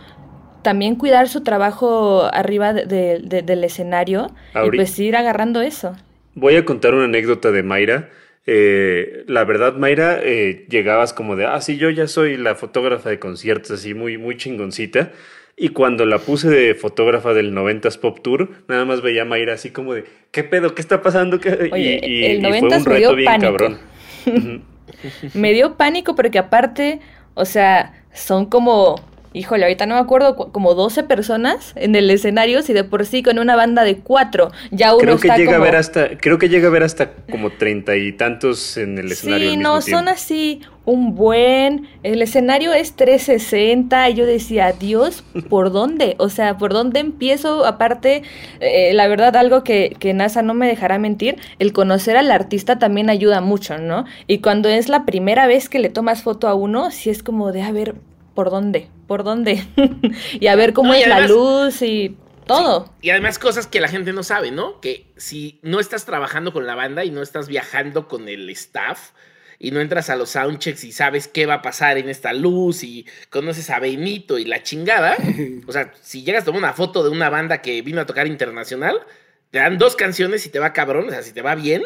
también cuidar su trabajo arriba del escenario y pues ir agarrando eso. Voy a contar una anécdota de Mayra. Eh, la verdad, Mayra, eh, llegabas como de, ah, sí, yo ya soy la fotógrafa de conciertos, así muy, muy chingoncita. Y cuando la puse de fotógrafa del 90s Pop Tour, nada más veía a Mayra así como de, ¿qué pedo? ¿Qué está pasando? Oye, y, el 90 fue un reto bien pánico. cabrón. me dio pánico porque aparte, o sea, son como híjole, ahorita no me acuerdo, como 12 personas en el escenario, si de por sí con una banda de cuatro, ya uno creo que está llega como... a ver hasta Creo que llega a ver hasta como treinta y tantos en el escenario. Sí, no, son así un buen... El escenario es 360 y yo decía, Dios, ¿por dónde? O sea, ¿por dónde empiezo? Aparte, eh, la verdad, algo que, que NASA no me dejará mentir, el conocer al artista también ayuda mucho, ¿no? Y cuando es la primera vez que le tomas foto a uno, sí es como de, a ver, ¿por dónde? ¿Por dónde? y a ver cómo es la luz y todo. y además cosas que la gente no sabe, ¿no? Que si no estás trabajando con la banda y no estás viajando con el staff y no entras a los soundchecks y sabes qué va a pasar en esta luz y conoces a Benito y la chingada, o sea, si llegas a tomar una foto de una banda que vino a tocar internacional, te dan dos canciones y te va cabrón, o sea, si te va bien,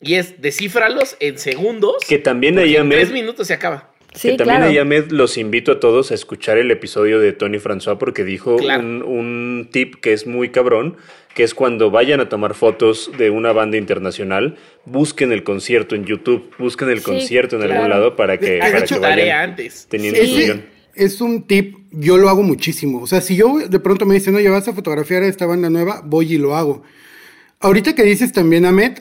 y es descífralos en segundos. Que también ahí en tres minutos se acaba. Sí, también claro. Ahmed los invito a todos a escuchar el episodio de Tony François porque dijo un, tip que es muy cabrón, que es cuando vayan a tomar fotos de una banda internacional, busquen el concierto en YouTube, busquen el concierto en algún lado para que, para que vayan antes. teniendo sí, Es un tip, yo lo hago muchísimo. O sea, si yo de pronto me dicen, oye, vas a fotografiar a esta banda nueva, voy y lo hago. Ahorita que dices también, Ahmed,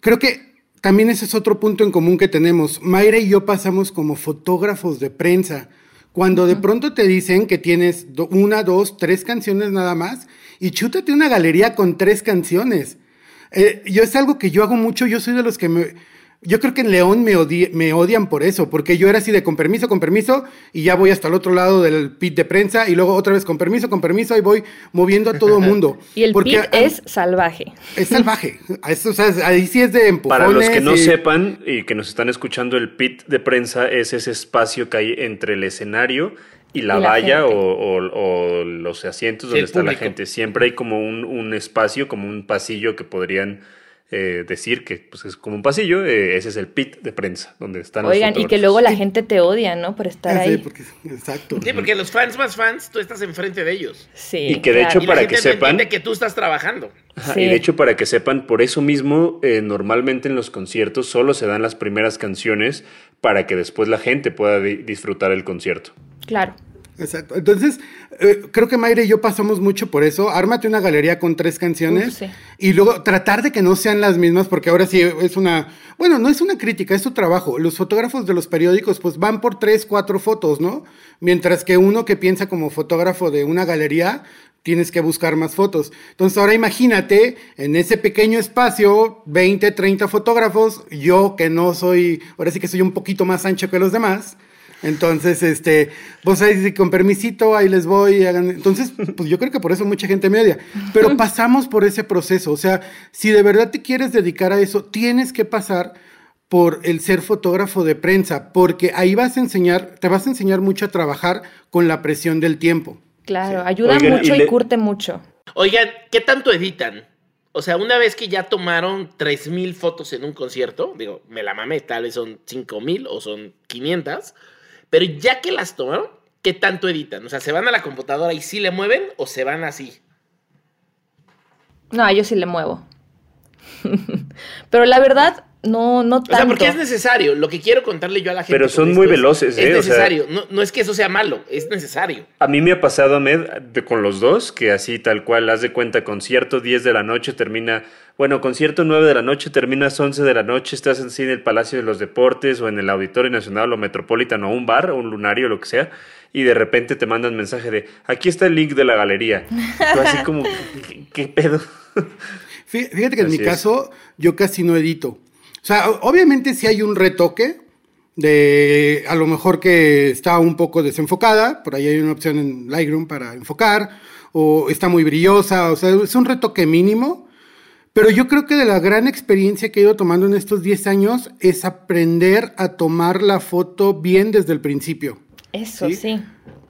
creo que también ese es otro punto en común que tenemos. Mayra y yo pasamos como fotógrafos de prensa. Cuando de pronto te dicen que tienes una, dos, tres canciones nada más y chútate una galería con tres canciones. Eh, yo es algo que yo hago mucho, yo soy de los que me yo creo que en León me, me odian por eso, porque yo era así de con permiso, con permiso, y ya voy hasta el otro lado del pit de prensa, y luego otra vez con permiso, con permiso, y voy moviendo a todo mundo. y el pit es salvaje. Es salvaje. O sea, ahí sí es de empujones. Para los que no sepan y que nos están escuchando, el pit de prensa es ese espacio que hay entre el escenario y la, valla o, los asientos donde está la gente. Siempre hay como un, un espacio, como un pasillo que podrían eh, decir que pues, es como un pasillo, eh, ese es el pit de prensa, donde están Oigan, y que luego la gente te odia, ¿no? Por estar ah, ahí. Sí, porque, exacto. Sí, porque los fans más fans, tú estás enfrente de ellos. Sí. Y que de hecho, para que sepan. que tú estás trabajando. Y de hecho, para que sepan, por eso mismo, eh, normalmente en los conciertos solo se dan las primeras canciones para que después la gente pueda disfrutar el concierto. Claro. Exacto. Entonces, eh, creo que Mayra y yo pasamos mucho por eso. Ármate una galería con tres canciones y luego tratar de que no sean las mismas, porque ahora sí es una. Bueno, no es una crítica, es su trabajo. Los fotógrafos de los periódicos, pues van por tres, cuatro fotos, ¿no? Mientras que uno que piensa como fotógrafo de una galería, tienes que buscar más fotos. Entonces, ahora imagínate en ese pequeño espacio, 20, 30 fotógrafos, yo que no soy, ahora sí que soy un poquito más ancho que los demás entonces, este, vos ahí con permisito, ahí les voy. Hagan... Entonces, pues yo creo que por eso mucha gente me odia. Pero pasamos por ese proceso. O sea, si de verdad te quieres dedicar a eso, tienes que pasar por el ser fotógrafo de prensa, porque ahí vas a enseñar, te vas a enseñar mucho a trabajar con la presión del tiempo. Claro, ayuda mucho y, curte mucho. Oigan, ¿qué tanto editan? O sea, una vez que ya tomaron 3.000 fotos en un concierto, digo, me la mamé, tal vez son 5.000 o son 500, pero ya que las tomaron, ¿qué tanto editan? O sea, ¿se van a la computadora y sí le mueven o se van así? No, yo sí le muevo. Pero la verdad, no, no tanto. O sea, porque es necesario. Lo que quiero contarle yo a la gente. Pero son muy veloces, ¿eh? Es necesario. no, es que eso sea malo, es necesario. A mí me ha pasado, Ahmed, con los dos, que así tal cual, haz de cuenta, concierto 10 de la noche termina. Bueno, concierto 9 de la noche, terminas 11 de la noche, estás en el Palacio de los Deportes o en el Auditorio Nacional o Metropolitano o un bar o un lunario, lo que sea, y de repente te mandan mensaje de aquí está el link de la galería. Tú así como, ¿qué, pedo? Fíjate que en mi caso yo casi no edito. O sea, obviamente si hay un retoque de a lo mejor que está un poco desenfocada, por ahí hay una opción en Lightroom para enfocar, o está muy brillosa, o sea, es un retoque mínimo. Pero yo creo que de la gran experiencia que he ido tomando en estos 10 años es aprender a tomar la foto bien desde el principio. Eso, sí.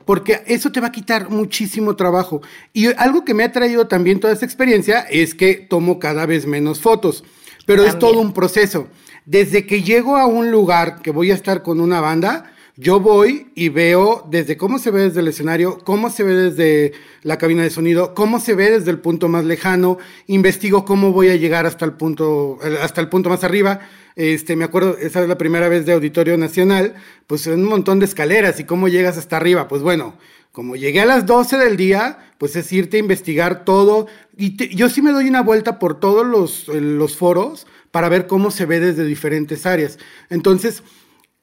Porque eso te va a quitar muchísimo trabajo. Y algo que me ha traído también toda esta experiencia es que tomo cada vez menos fotos. Pero es todo un proceso. Desde que llego a un lugar que voy a estar con una banda, yo voy y veo desde cómo se ve desde el escenario, cómo se ve desde la cabina de sonido, cómo se ve desde el punto más lejano, investigo cómo voy a llegar hasta el punto, hasta el punto más arriba. Este, me acuerdo, esa es la primera vez de Auditorio Nacional, pues en un montón de escaleras y cómo llegas hasta arriba. Pues bueno, como llegué a las 12 del día, pues es irte a investigar todo. Y yo sí me doy una vuelta por todos los, los, foros para ver cómo se ve desde diferentes áreas. Entonces,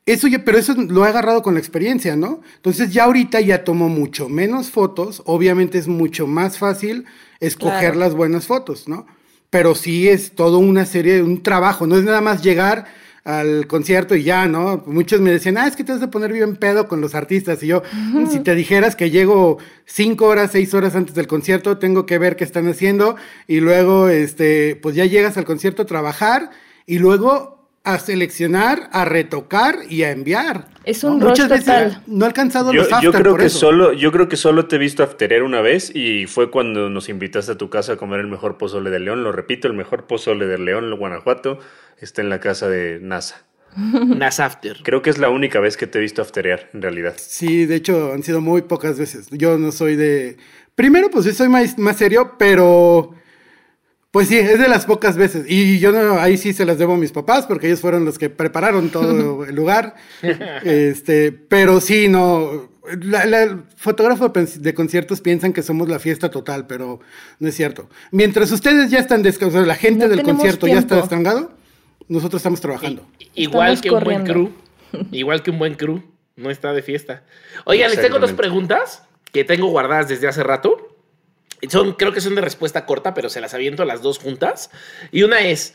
eso ya, pero eso lo he agarrado con la experiencia, ¿no? Entonces ya ahorita ya tomo mucho menos fotos. Obviamente es mucho más fácil escoger las buenas fotos, ¿no? Pero sí es todo una serie, un trabajo. No es nada más llegar al concierto y ya, ¿no? Muchos me decían, ah, es que te vas a poner bien pedo con los artistas. Y yo, si te dijeras que llego cinco horas, seis horas antes del concierto, tengo que ver qué están haciendo y luego, este, pues ya llegas al concierto a trabajar y luego a seleccionar, a retocar y a enviar. Es un Muchas veces no he alcanzado yo, los after yo creo que solo Yo creo que solo te he visto afterear una vez y fue cuando nos invitaste a tu casa a comer el mejor pozole de León. Lo repito, el mejor pozole de León, Guanajuato, está en la casa de NASA. NASA After. Creo que es la única vez que te he visto afterear, en realidad. Sí, de hecho han sido muy pocas veces. Yo no soy de... Primero, pues yo soy más, más serio, pero pues sí, es de las pocas veces. Y yo no, ahí sí se las debo a mis papás, porque ellos fueron los que prepararon todo el lugar. Este, pero sí, no. el fotógrafo de conciertos piensan que somos la fiesta total, pero no es cierto. Mientras ustedes ya están descansados, la gente del concierto ya está destrangado, nosotros estamos trabajando. igual Estamos que un buen crew. Igual que un buen crew. No está de fiesta. Oigan, les tengo dos preguntas que tengo guardadas desde hace rato. Son, creo que son de respuesta corta, pero se las aviento las dos juntas. Y una es,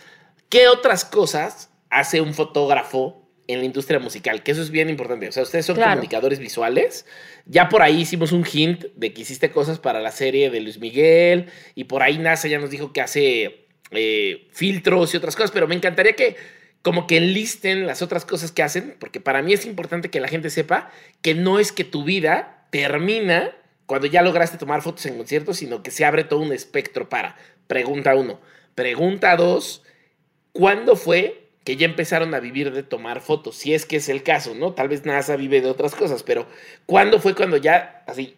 ¿qué otras cosas hace un fotógrafo en la industria musical? Que eso es bien importante. O sea, ustedes son Claro. comunicadores visuales. Ya por ahí hicimos un hint de que hiciste cosas para la serie de Luis Miguel. Y por ahí NASA ya nos dijo que hace eh, filtros y otras cosas. Pero me encantaría que como que enlisten las otras cosas que hacen. Porque para mí es importante que la gente sepa que no es que tu vida termina cuando ya lograste tomar fotos en conciertos, sino que se abre todo un espectro para. Pregunta uno. Pregunta dos. ¿Cuándo fue que ya empezaron a vivir de tomar fotos? Si es que es el caso, ¿no? Tal vez NASA vive de otras cosas, pero ¿cuándo fue cuando ya, así,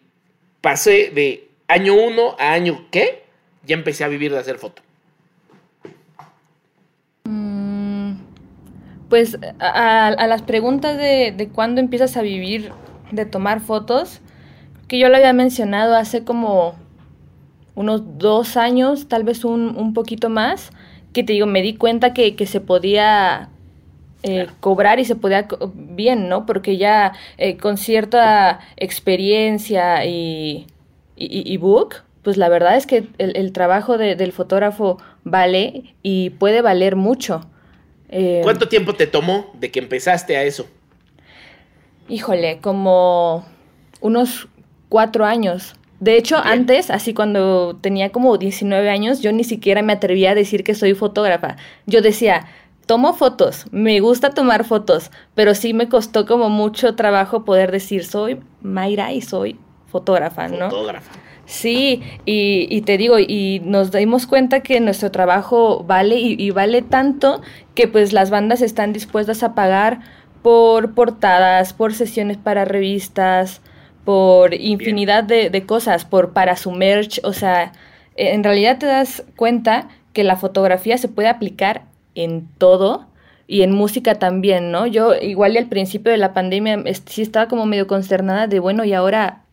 pasé de año uno a año qué? Ya empecé a vivir de hacer foto. Mm, Pues a, las preguntas de cuándo empiezas a vivir de tomar fotos, que yo lo había mencionado hace como unos dos años, tal vez un, un poquito más, que te digo, me di cuenta que, que se podía eh, cobrar y se podía co- bien, ¿no? Porque ya eh, con cierta experiencia y, y, y book, pues la verdad es que el, el trabajo de- del fotógrafo vale y puede valer mucho. Eh, ¿Cuánto tiempo te tomó de que empezaste a eso? Híjole, como unos cuatro años. De hecho, Bien. antes, así cuando tenía como 19 años, yo ni siquiera me atrevía a decir que soy fotógrafa. Yo decía, tomo fotos, me gusta tomar fotos, pero sí me costó como mucho trabajo poder decir, soy Mayra y soy fotógrafa, ¿no? Fotógrafa. Sí, y, y te digo, y nos dimos cuenta que nuestro trabajo vale y, y vale tanto que pues las bandas están dispuestas a pagar por portadas, por sesiones para revistas, por infinidad de, de cosas, por para su merch, o sea, en realidad te das cuenta que la fotografía se puede aplicar en todo y en música también, ¿no? Yo igual y al principio de la pandemia sí estaba como medio consternada de, bueno, y ahora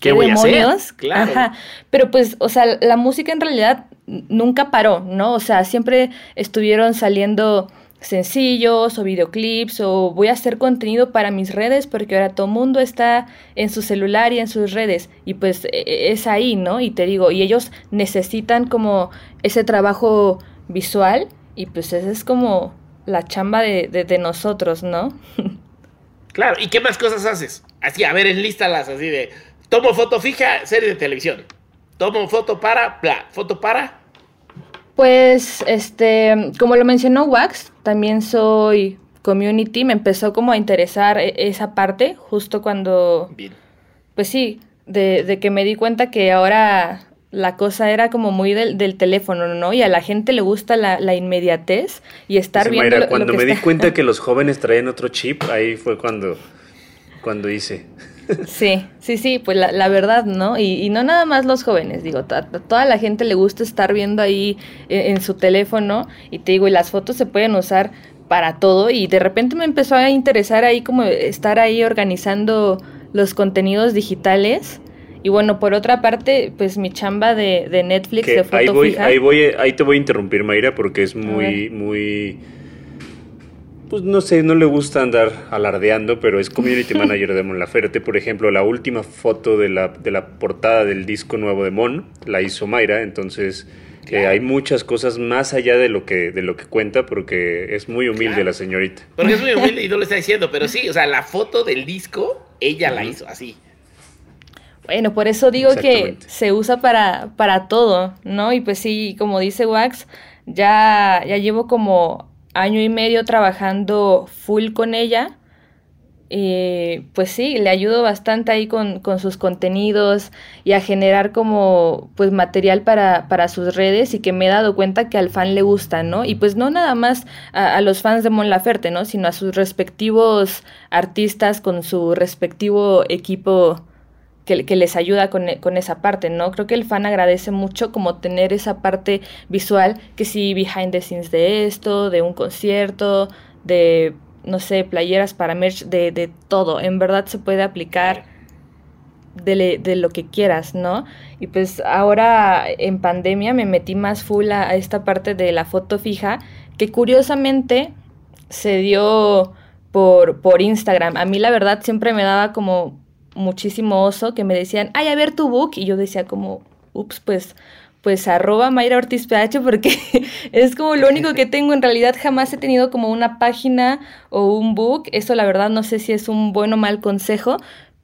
¿Qué voy a hacer? demonios? Claro. Ajá. Pero pues, o sea, la música en realidad nunca paró, ¿no? O sea, siempre estuvieron saliendo sencillos o videoclips o voy a hacer contenido para mis redes porque ahora todo mundo está en su celular y en sus redes y pues e- e- es ahí, ¿no? Y te digo, y ellos necesitan como ese trabajo visual y pues esa es como la chamba de, de, de nosotros, ¿no? Claro, ¿y qué más cosas haces? Así, a ver, enlístalas así de, tomo foto fija, serie de televisión. Tomo foto para, bla, foto para. Pues, este, como lo mencionó Wax, también soy community, me empezó como a interesar e- esa parte justo cuando, Bien. pues sí, de, de que me di cuenta que ahora la cosa era como muy del, del teléfono, ¿no? Y a la gente le gusta la, la inmediatez y estar viendo Mayra, lo- lo cuando que me di cuenta que los jóvenes traían otro chip, ahí fue cuando, cuando hice. Sí, sí, sí, pues la, la verdad, ¿no? Y, y no nada más los jóvenes, digo, a, toda la gente le gusta estar viendo ahí en, en su teléfono y te digo, y las fotos se pueden usar para todo y de repente me empezó a interesar ahí como estar ahí organizando los contenidos digitales y bueno, por otra parte, pues mi chamba de, de Netflix Que de foto ahí voy, fija. ahí voy, ahí te voy a interrumpir, Mayra, porque es muy, muy, pues no sé, no le gusta andar alardeando, pero es community manager de Mon Laferte. Por ejemplo, la última foto de la, de la portada del disco nuevo de Mon la hizo Mayra, entonces que hay muchas cosas más allá de lo que, de lo que cuenta, porque es muy humilde Claro. la señorita. Porque es muy humilde y no lo está diciendo, pero sí, o sea, la foto del disco, ella la hizo así. Bueno, por eso digo que se usa para, para todo, ¿no? Y pues sí, como dice Wax, ya, ya llevo como año y medio trabajando full con ella. Y pues sí, le ayudo bastante ahí con, con sus contenidos y a generar como pues material para, para sus redes y que me he dado cuenta que al fan le gusta, ¿no? Y pues no nada más a, a los fans de Mon Laferte, ¿no? Sino a sus respectivos artistas con su respectivo equipo que, les ayuda con, e- con esa parte, ¿no? Creo que el fan agradece mucho como tener esa parte visual, que sí, behind the scenes de esto, de un concierto, de, no sé, playeras para merch, de, de todo. En verdad se puede aplicar de, de lo que quieras, ¿no? Y pues ahora en pandemia me metí más full a, a esta parte de la foto fija, que curiosamente se dio por, por Instagram. A mí la verdad siempre me daba como muchísimo oso que me decían, ay, a ver tu book. Y yo decía como, ups, pues, pues arroba Mayra Ortiz PH porque es como lo único que tengo. En realidad jamás he tenido como una página o un book. Eso la verdad no sé si es un buen o mal consejo,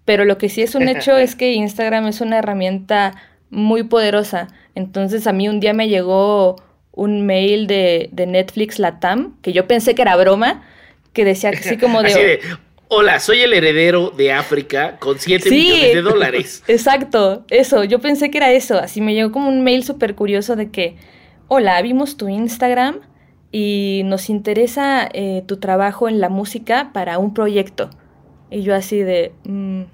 pero lo que sí es un hecho es que Instagram es una herramienta muy poderosa. Entonces a mí un día me llegó un mail de, de Netflix Latam, que yo pensé que era broma, que decía así como de Hola, soy el heredero de África con 7 millones de dólares. Exacto, eso, yo pensé que era eso. Así me llegó como un mail súper curioso de que, hola, vimos tu Instagram y nos interesa eh, tu trabajo en la música para un proyecto. Y yo así de, mm,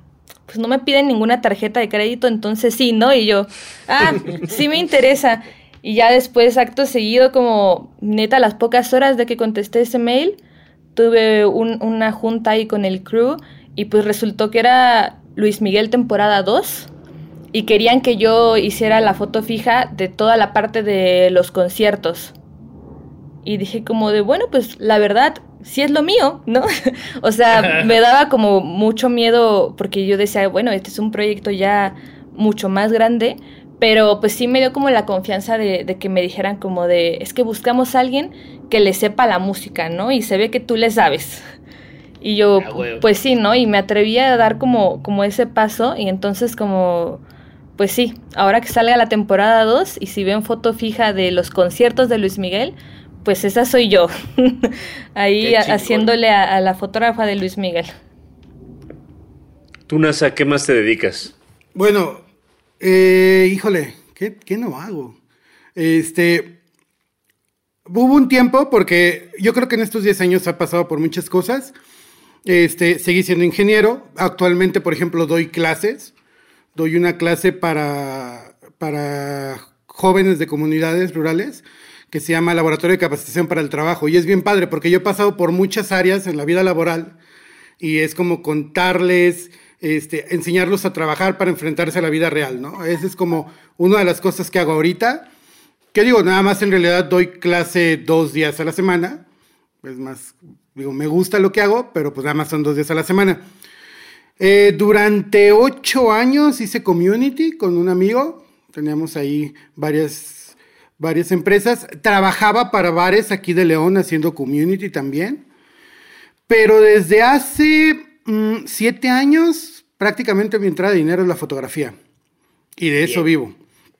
pues no me piden ninguna tarjeta de crédito, entonces sí, ¿no? Y yo, ah, sí me interesa. Y ya después, acto seguido, como neta, las pocas horas de que contesté ese mail, tuve una junta ahí con el crew y pues resultó que era Luis Miguel temporada 2 y querían que yo hiciera la foto fija de toda la parte de los conciertos. Y dije como de, bueno, pues la verdad, sí es lo mío, ¿no? o sea, me daba como mucho miedo porque yo decía, bueno, este es un proyecto ya mucho más grande, pero pues sí me dio como la confianza de, de, que me dijeran como de, es que buscamos a alguien que le sepa la música, ¿no? Y se ve que tú le sabes. Y yo, pues sí, ¿no? Y me atreví a dar como, como ese paso y entonces como, pues sí, ahora que salga la temporada 2 y si ven foto fija de los conciertos de Luis Miguel, pues esa soy yo, ahí haciéndole a, la fotógrafa de Luis Miguel. Tú, Nasa, ¿qué más te dedicas? Bueno, eh, híjole, ¿qué, ¿qué, no hago? Este, hubo un tiempo, porque yo creo que en estos 10 años ha pasado por muchas cosas. Este, seguí siendo ingeniero. Actualmente, por ejemplo, doy clases. Doy una clase para, para jóvenes de comunidades rurales que se llama Laboratorio de Capacitación para el Trabajo. Y es bien padre porque yo he pasado por muchas áreas en la vida laboral y es como contarles este, enseñarlos a trabajar para enfrentarse a la vida real, ¿no? Esa es como una de las cosas que hago ahorita. Que digo, nada más en realidad doy clase dos días a la semana. Es más, digo, me gusta lo que hago, pero pues nada más son dos días a la semana. Eh, durante ocho años hice community con un amigo. Teníamos ahí varias, varias empresas. Trabajaba para bares aquí de León haciendo community también. Pero desde hace Mm, siete años, prácticamente mi entrada de dinero es la fotografía. Y de eso vivo.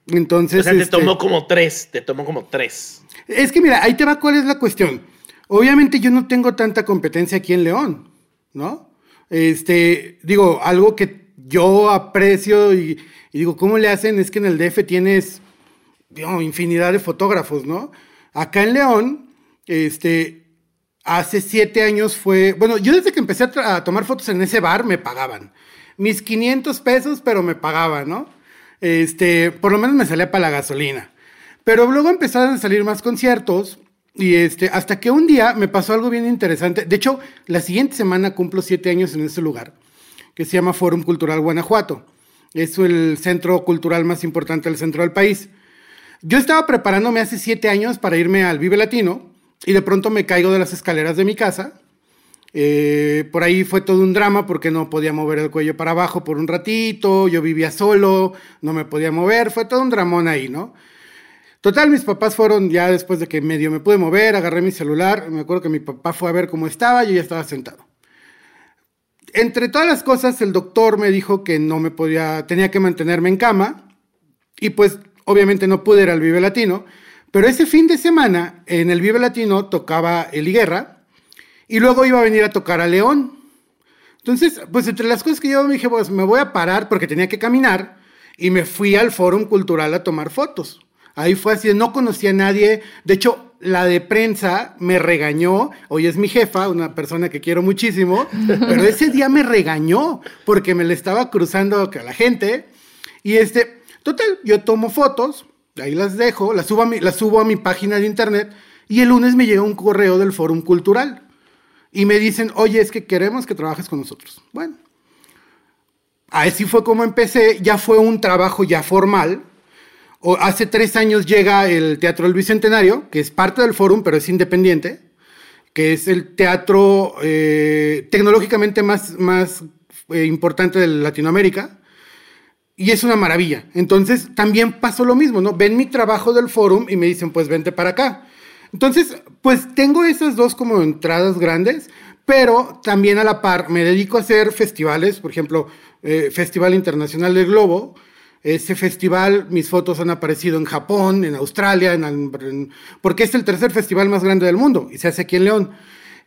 Entonces. O sea, te este, tomó como tres, te tomó como tres. Es que mira, ahí te va cuál es la cuestión. Obviamente yo no tengo tanta competencia aquí en León, ¿no? Este, digo, algo que yo aprecio y, digo, ¿cómo le hacen? Es que en el DF tienes infinidad de fotógrafos, ¿no? Acá en León, este, hace siete años fue, bueno, yo desde que empecé a, tomar fotos en ese bar me pagaban. Mis 500 pesos, pero me pagaban, ¿no? Este, por lo menos me salía para la gasolina. Pero luego empezaron a salir más conciertos y este, hasta que un día me pasó algo bien interesante. De hecho, la siguiente semana cumplo siete años en ese lugar, que se llama Fórum Cultural Guanajuato. Es el centro cultural más importante del centro del país. Yo estaba preparándome hace siete años para irme al Vive Latino y de pronto me caigo de las escaleras de mi casa. Eh, por ahí fue todo un drama porque no podía mover el cuello para abajo por un ratito, yo vivía solo, no me podía mover, fue todo un dramón ahí, ¿no? Total, mis papás fueron ya después de que medio me pude mover, agarré mi celular, me acuerdo que mi papá fue a ver cómo estaba, yo ya estaba sentado. Entre todas las cosas, el doctor me dijo que no me podía, tenía que mantenerme en cama y pues obviamente no pude ir al Vive Latino. Pero ese fin de semana en el Vive Latino tocaba Eli Guerra y luego iba a venir a tocar a León. Entonces, pues entre las cosas que yo me dije, pues me voy a parar porque tenía que caminar y me fui al Fórum Cultural a tomar fotos. Ahí fue así, no conocía a nadie. De hecho, la de prensa me regañó. Hoy es mi jefa, una persona que quiero muchísimo, pero ese día me regañó porque me le estaba cruzando a la gente. Y este, total, yo tomo fotos, Ahí las dejo, las subo, a mi, las subo a mi página de internet y el lunes me llega un correo del Fórum Cultural y me dicen, oye, es que queremos que trabajes con nosotros. Bueno, así fue como empecé, ya fue un trabajo ya formal. O hace tres años llega el Teatro del Bicentenario, que es parte del Fórum, pero es independiente, que es el teatro eh, tecnológicamente más, más eh, importante de Latinoamérica. Y es una maravilla. Entonces, también pasó lo mismo, ¿no? Ven mi trabajo del Fórum y me dicen, pues vente para acá. Entonces, pues tengo esas dos como entradas grandes, pero también a la par me dedico a hacer festivales, por ejemplo, eh, Festival Internacional del Globo, ese festival, mis fotos han aparecido en Japón, en Australia, en, porque es el tercer festival más grande del mundo y se hace aquí en León.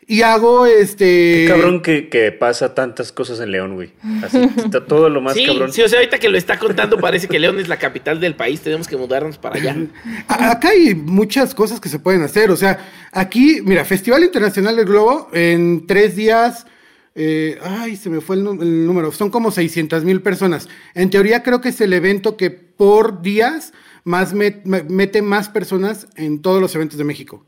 Y hago este. Qué cabrón que, que, pasa tantas cosas en León, güey. Así está todo lo más cabrón. Sí, o sea, ahorita que lo está contando, parece que León es la capital del país. Tenemos que mudarnos para allá. Acá hay muchas cosas que se pueden hacer. O sea, aquí, mira, Festival Internacional del Globo, en tres días eh, ay, se me fue el, número. Son como 600 mil personas. En teoría creo que es el evento que por días más mete más personas en todos los eventos de México.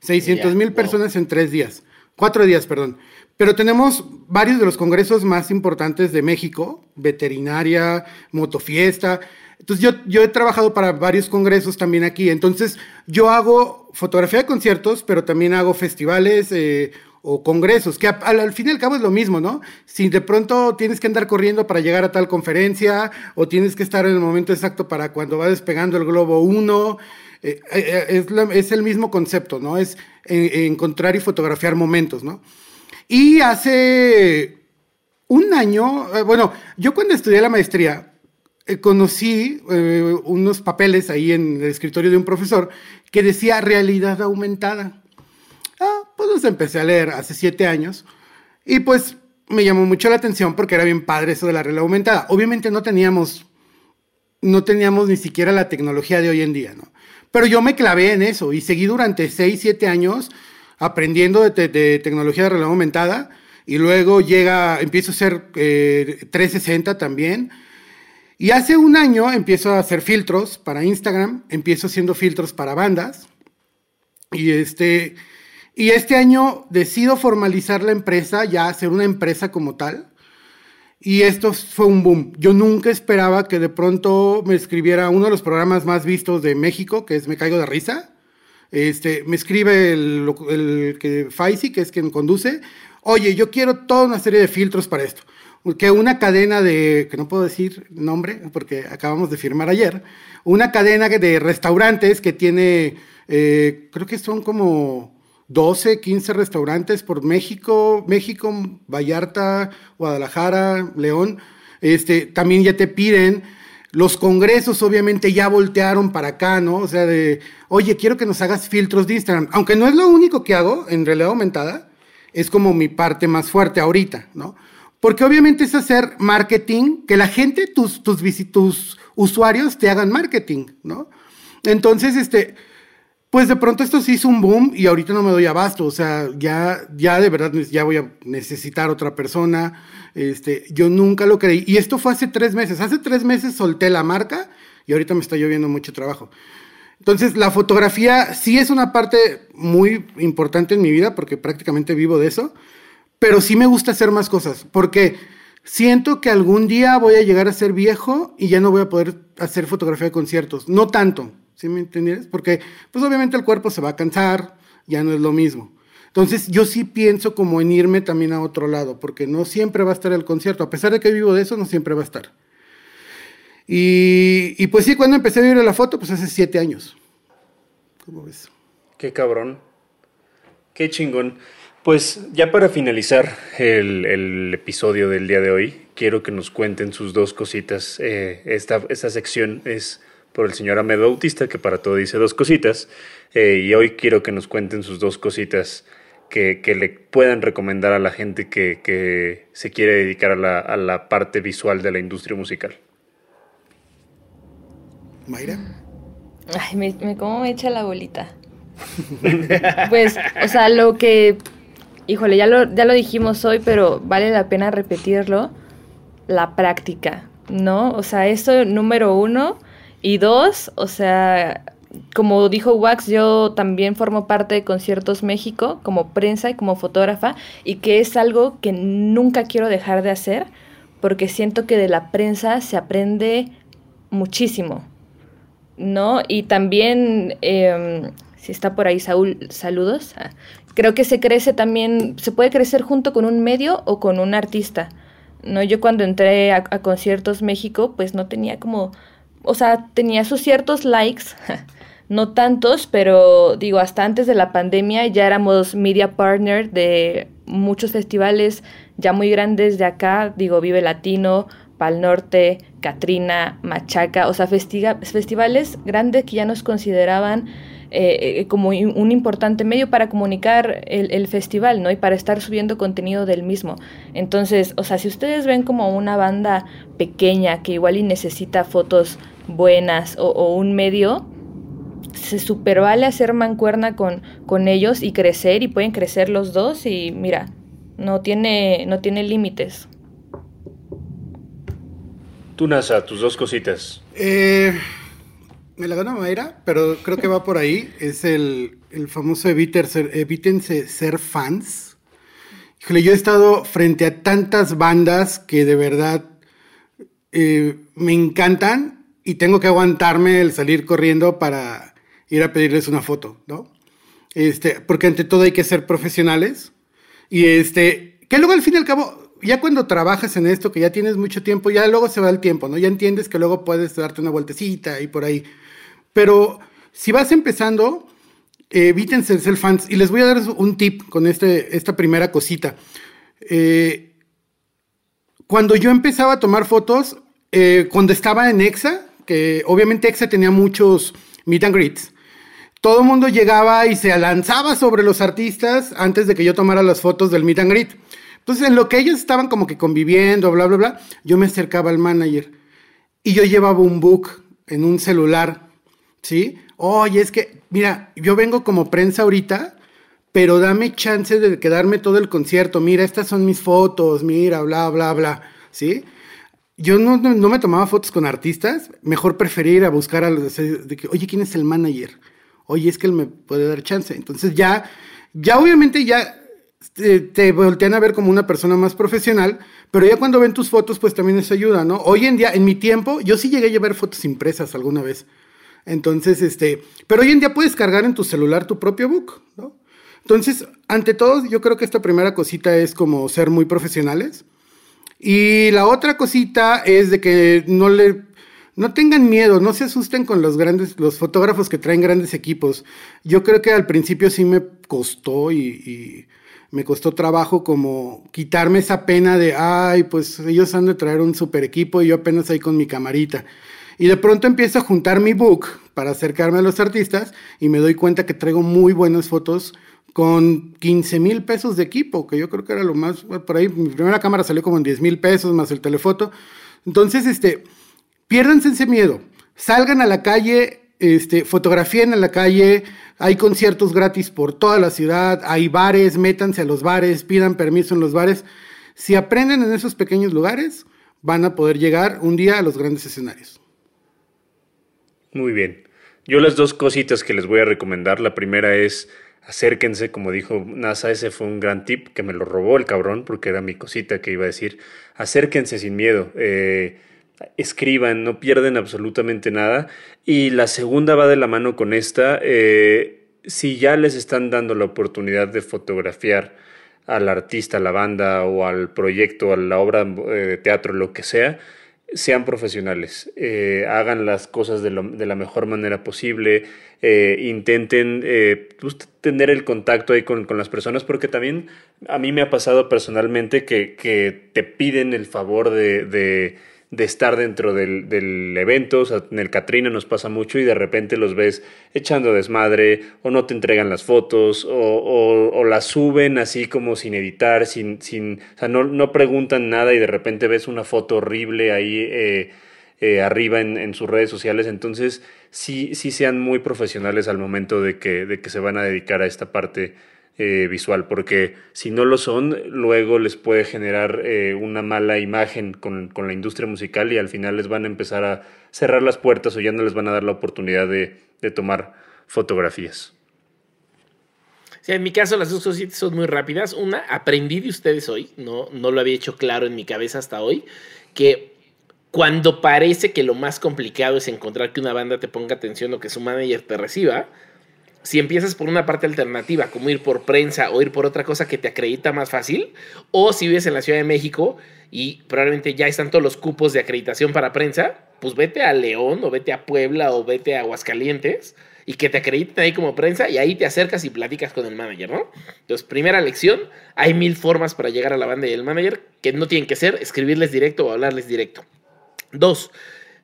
600 mil personas en tres días. Cuatro días, perdón. Pero tenemos varios de los congresos más importantes de México, veterinaria, motofiesta. Entonces yo, yo he trabajado para varios congresos también aquí. Entonces yo hago fotografía de conciertos, pero también hago festivales, eh, o congresos, que al, fin y al cabo es lo mismo, ¿no? Si de pronto tienes que andar corriendo para llegar a tal conferencia o tienes que estar en el momento exacto para cuando va despegando el globo 1, eh, eh, eh, es, el mismo concepto, ¿no? Es encontrar y fotografiar momentos, ¿no? Y hace un año, bueno, yo cuando estudié la maestría, conocí unos papeles ahí en el escritorio de un profesor que decía realidad aumentada. Ah, pues los empecé a leer hace siete años y pues me llamó mucho la atención porque era bien padre eso de la realidad aumentada. Obviamente no teníamos, no teníamos ni siquiera la tecnología de hoy en día, ¿no? Pero yo me clavé en eso y seguí durante seis, siete años aprendiendo de, tecnología de realidad aumentada y luego llega, empiezo a hacer 360 eh, también. Y hace un año empiezo a hacer filtros para Instagram, empiezo haciendo filtros para bandas. Y este, y este año decido formalizar la empresa, ya hacer una empresa como tal. Y esto fue un boom. Yo nunca esperaba que de pronto me escribiera uno de los programas más vistos de México, que es Me Caigo de Risa. Este, me escribe el, que Faisy, que es quien conduce. Oye, yo quiero toda una serie de filtros para esto. Que una cadena de, que no puedo decir nombre, porque acabamos de firmar ayer, una cadena de restaurantes que tiene, eh, creo que son como 12, 15 restaurantes por México, México, Vallarta, Guadalajara, León. Este, también ya te piden, los congresos obviamente ya voltearon para acá, ¿no? O sea, de, oye, quiero que nos hagas filtros de Instagram. Aunque no es lo único que hago en realidad aumentada, es como mi parte más fuerte ahorita, ¿no? Porque obviamente es hacer marketing, que la gente, tus, tus, tus usuarios te hagan marketing, ¿no? Entonces, este, pues de pronto esto se hizo un boom y ahorita no me doy abasto, o sea, ya, ya de verdad ya voy a necesitar otra persona, este, yo nunca lo creí. Y esto fue hace tres meses, hace tres meses solté la marca y ahorita me está lloviendo mucho trabajo. Entonces, la fotografía sí es una parte muy importante en mi vida porque prácticamente vivo de eso, pero sí me gusta hacer más cosas porque siento que algún día voy a llegar a ser viejo y ya no voy a poder hacer fotografía de conciertos, no tanto, ¿Sí me entiendes? Porque, pues obviamente el cuerpo se va a cansar, ya no es lo mismo. Entonces, yo sí pienso como en irme también a otro lado, porque no siempre va a estar el concierto. A pesar de que vivo de eso, no siempre va a estar. Y, pues sí, cuando empecé a vivir la foto, pues hace siete años. ¿Cómo ves? Qué cabrón. Qué chingón. Pues ya para finalizar el, el, episodio del día de hoy, quiero que nos cuenten sus dos cositas. Eh, esta, esta sección es por el señor Ahmed Bautista, que para todo dice dos cositas. Eh, y hoy quiero que nos cuenten sus dos cositas que, le puedan recomendar a la gente que, se quiere dedicar a la, parte visual de la industria musical. Mayra. Ay, me, ¿cómo me echa la bolita? pues, o sea, lo que, híjole, ya lo, ya lo dijimos hoy, pero vale la pena repetirlo, la práctica, ¿no? O sea, eso número uno, y dos, o sea, como dijo Wax, yo también formo parte de Conciertos México como prensa y como fotógrafa y que es algo que nunca quiero dejar de hacer porque siento que de la prensa se aprende muchísimo. ¿no? Y también, em, si está por ahí Saúl, saludos. Ah, creo que se crece también, se puede crecer junto con un medio o con un artista. ¿no? Yo cuando entré a, a Conciertos México, pues no tenía como, o sea, tenía sus ciertos likes, no tantos, pero digo, hasta antes de la pandemia ya éramos media partner de muchos festivales ya muy grandes de acá, digo, Vive Latino, Pal Norte, Katrina, Machaca, o sea, festivales grandes que ya nos consideraban eh, eh, como un importante medio para comunicar el, el, festival, ¿no? Y para estar subiendo contenido del mismo. Entonces, o sea, si ustedes ven como una banda pequeña que igual y necesita fotos buenas o, o un medio, se super vale hacer mancuerna con, con ellos y crecer y pueden crecer los dos y mira, no tiene, no tiene límites. Tú, Nasa, tus dos cositas. Eh, me la gana Mayra, pero creo que va por ahí. Es el, el famoso ser, evítense ser fans. Híjole, yo he estado frente a tantas bandas que de verdad eh, me encantan y tengo que aguantarme el salir corriendo para ir a pedirles una foto, ¿no? Este, porque ante todo hay que ser profesionales. Y este, que luego al fin y al cabo, ya cuando trabajas en esto, que ya tienes mucho tiempo, ya luego se va el tiempo, ¿no? Ya entiendes que luego puedes darte una vueltecita y por ahí. Pero si vas empezando, evítense ser fans. Y les voy a dar un tip con este, esta primera cosita. Eh, cuando yo empezaba a tomar fotos, eh, cuando estaba en EXA, que obviamente EXA tenía muchos meet and greets, todo el mundo llegaba y se lanzaba sobre los artistas antes de que yo tomara las fotos del meet and greet. Entonces, en lo que ellos estaban como que conviviendo, bla, bla, bla, yo me acercaba al manager y yo llevaba un book en un celular ¿sí? Oye, es que, mira, yo vengo como prensa ahorita, pero dame chance de quedarme todo el concierto. Mira, estas son mis fotos, mira, bla, bla, bla, ¿sí? Yo no, no, me tomaba fotos con artistas, mejor prefería ir a buscar a los, de que, oye, ¿quién es el manager? Oye, es que él me puede dar chance. Entonces ya, ya obviamente ya te, te, voltean a ver como una persona más profesional, pero ya cuando ven tus fotos, pues también eso ayuda, ¿no? Hoy en día, en mi tiempo, yo sí llegué a llevar fotos impresas alguna vez. Entonces, este, pero hoy en día puedes cargar en tu celular tu propio book, ¿no? Entonces, ante todo, yo creo que esta primera cosita es como ser muy profesionales. Y la otra cosita es de que no le no tengan miedo, no se asusten con los grandes, los fotógrafos que traen grandes equipos. Yo creo que al principio sí me costó y, y, me costó trabajo como quitarme esa pena de, ay, pues ellos han de traer un super equipo y yo apenas ahí con mi camarita. Y de pronto empiezo a juntar mi book para acercarme a los artistas y me doy cuenta que traigo muy buenas fotos con 15 mil pesos de equipo, que yo creo que era lo más, por ahí mi primera cámara salió como en 10 mil pesos más el telefoto. Entonces, este, piérdanse ese miedo, salgan a la calle, este, fotografíen en la calle, hay conciertos gratis por toda la ciudad, hay bares, métanse a los bares, pidan permiso en los bares. Si aprenden en esos pequeños lugares, van a poder llegar un día a los grandes escenarios. Muy bien. Yo las dos cositas que les voy a recomendar, la primera es acérquense, como dijo NASA, ese fue un gran tip que me lo robó el cabrón porque era mi cosita que iba a decir, acérquense sin miedo, eh, escriban, no pierden absolutamente nada. Y la segunda va de la mano con esta, eh, si ya les están dando la oportunidad de fotografiar al artista, a la banda o al proyecto, a la obra eh, de teatro, lo que sea, sean profesionales, eh, hagan las cosas de, la mejor manera posible, eh, intenten eh, pues, tener el contacto ahí con, las personas, porque también a mí me ha pasado personalmente que, que te piden el favor de estar dentro del, del evento. O sea, en el Catrina nos pasa mucho y de repente los ves echando desmadre o no te entregan las fotos o, o, las suben así como sin editar, sin, sin, o sea, no, no preguntan nada y de repente ves una foto horrible ahí eh, eh, arriba en, en, sus redes sociales. Entonces, sí, sí sean muy profesionales al momento de que, de que se van a dedicar a esta parte eh, visual, porque si no lo son, luego les puede generar eh, una mala imagen con, con, la industria musical y al final les van a empezar a cerrar las puertas o ya no les van a dar la oportunidad de, de tomar fotografías. En mi caso las dos cositas son muy rápidas. Una, aprendí de ustedes hoy, no, no lo había hecho claro en mi cabeza hasta hoy, que cuando parece que lo más complicado es encontrar que una banda te ponga atención o que su manager te reciba, si empiezas por una parte alternativa, como ir por prensa o ir por otra cosa que te acredita más fácil, o si vives en la Ciudad de México y probablemente ya están todos los cupos de acreditación para prensa, pues vete a León o vete a Puebla o vete a Aguascalientes y que te acrediten ahí como prensa y ahí te acercas y platicas con el manager, ¿no? Entonces, primera lección, hay mil formas para llegar a la banda y el manager que no tienen que ser escribirles directo o hablarles directo. Dos,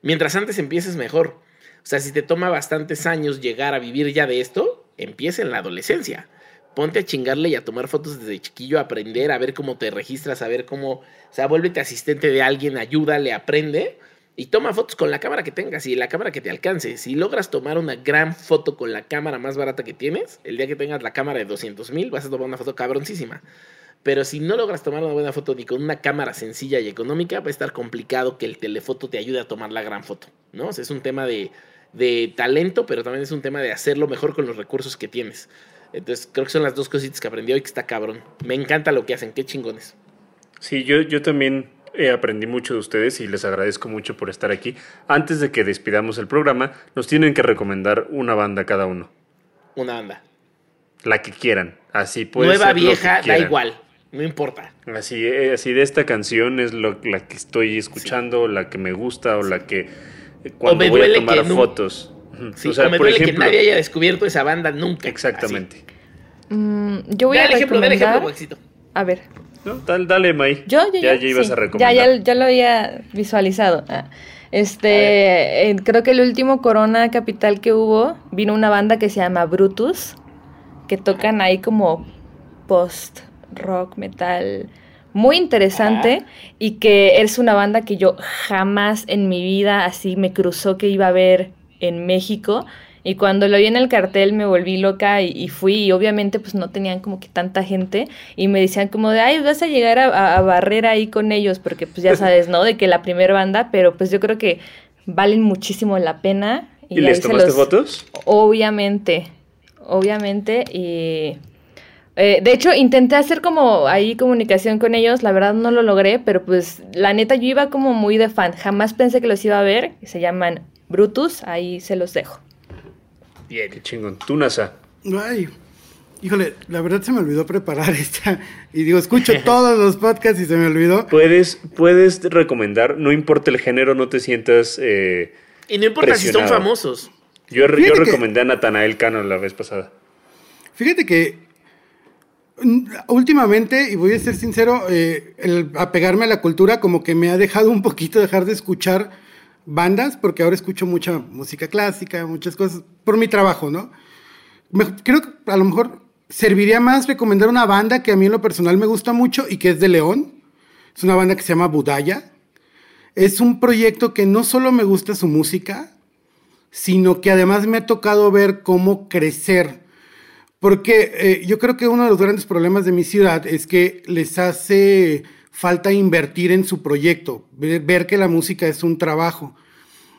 mientras antes empieces mejor. O sea, si te toma bastantes años llegar a vivir ya de esto, empieza en la adolescencia. Ponte a chingarle y a tomar fotos desde chiquillo, aprender, a ver cómo te registras, a ver cómo, o sea, vuélvete asistente de alguien, ayúdale, aprende y toma fotos con la cámara que tengas y la cámara que te alcance. Si logras tomar una gran foto con la cámara más barata que tienes, el día que tengas la cámara de 200 mil, vas a tomar una foto cabroncísima. Pero si no logras tomar una buena foto ni con una cámara sencilla y económica, va a estar complicado que el telefoto te ayude a tomar la gran foto, ¿no? Es un tema de, de talento, pero también es un tema de hacerlo mejor con los recursos que tienes. Entonces, creo que son las dos cositas que aprendí hoy que está cabrón. Me encanta lo que hacen, qué chingones. Sí, yo, yo también eh, aprendí mucho de ustedes y les agradezco mucho por estar aquí. Antes de que despidamos el programa, nos tienen que recomendar una banda cada uno. Una banda. La que quieran. Así puede Nueva, ser vieja, da igual. No importa. Así, eh, así de esta canción es lo, la que estoy escuchando, la que me gusta o la que cuando me voy a duele tomar que fotos. Sí, o sea, o me por duele ejemplo, que nadie haya descubierto esa banda nunca. exactamente. Mm, yo voy Dale a ejemplo, dale ejemplo, Waxito. A ver, No, dale, dale, May. Yo, yo, ya, yo, ya ibas sí. a recomendar. Ya, ya, ya lo había visualizado. Ah, Este, eh, creo que el último Corona Capital que hubo, vino una banda que se llama Brutus, que tocan ahí como post rock, metal, muy interesante y que es una banda que yo jamás en mi vida así me cruzó que iba a ver en México. Y cuando lo vi en el cartel me volví loca y, y fui y obviamente pues no tenían como que tanta gente y me decían como de, ay, vas a llegar a, a- barrer ahí con ellos porque pues ya sabes, ¿no? De que la primera banda, pero pues yo creo que valen muchísimo la pena. ¿Y les tomaste los- fotos? Obviamente, obviamente y... eh, de hecho, intenté hacer como ahí comunicación con ellos, la verdad no lo logré, pero pues la neta yo iba como muy de fan, jamás pensé que los iba a ver, se llaman Brutus, ahí se los dejo. Bien. Qué chingón. Tú, Nasa. Ay, híjole, la verdad se me olvidó preparar esta. Y digo, escucho todos los podcasts y se me olvidó. Puedes, puedes recomendar, no importa el género, no te sientas... eh, Y no importa si son famosos. yo, yo que- recomendé a Natanael Cano la vez pasada. Fíjate que últimamente, y voy a ser sincero, eh, el apegarme a la cultura como que me ha dejado un poquito dejar de escuchar bandas, porque ahora escucho mucha música clásica, muchas cosas, por mi trabajo, ¿no? Me- creo que a lo mejor serviría más recomendar una banda que a mí en lo personal me gusta mucho y que es de León. Es una banda que se llama Budaya. Es un proyecto que no solo me gusta su música, sino que además me ha tocado ver cómo crecer. Porque eh, yo creo que uno de los grandes problemas de mi ciudad es que les hace falta invertir en su proyecto, ver, ver que la música es un trabajo.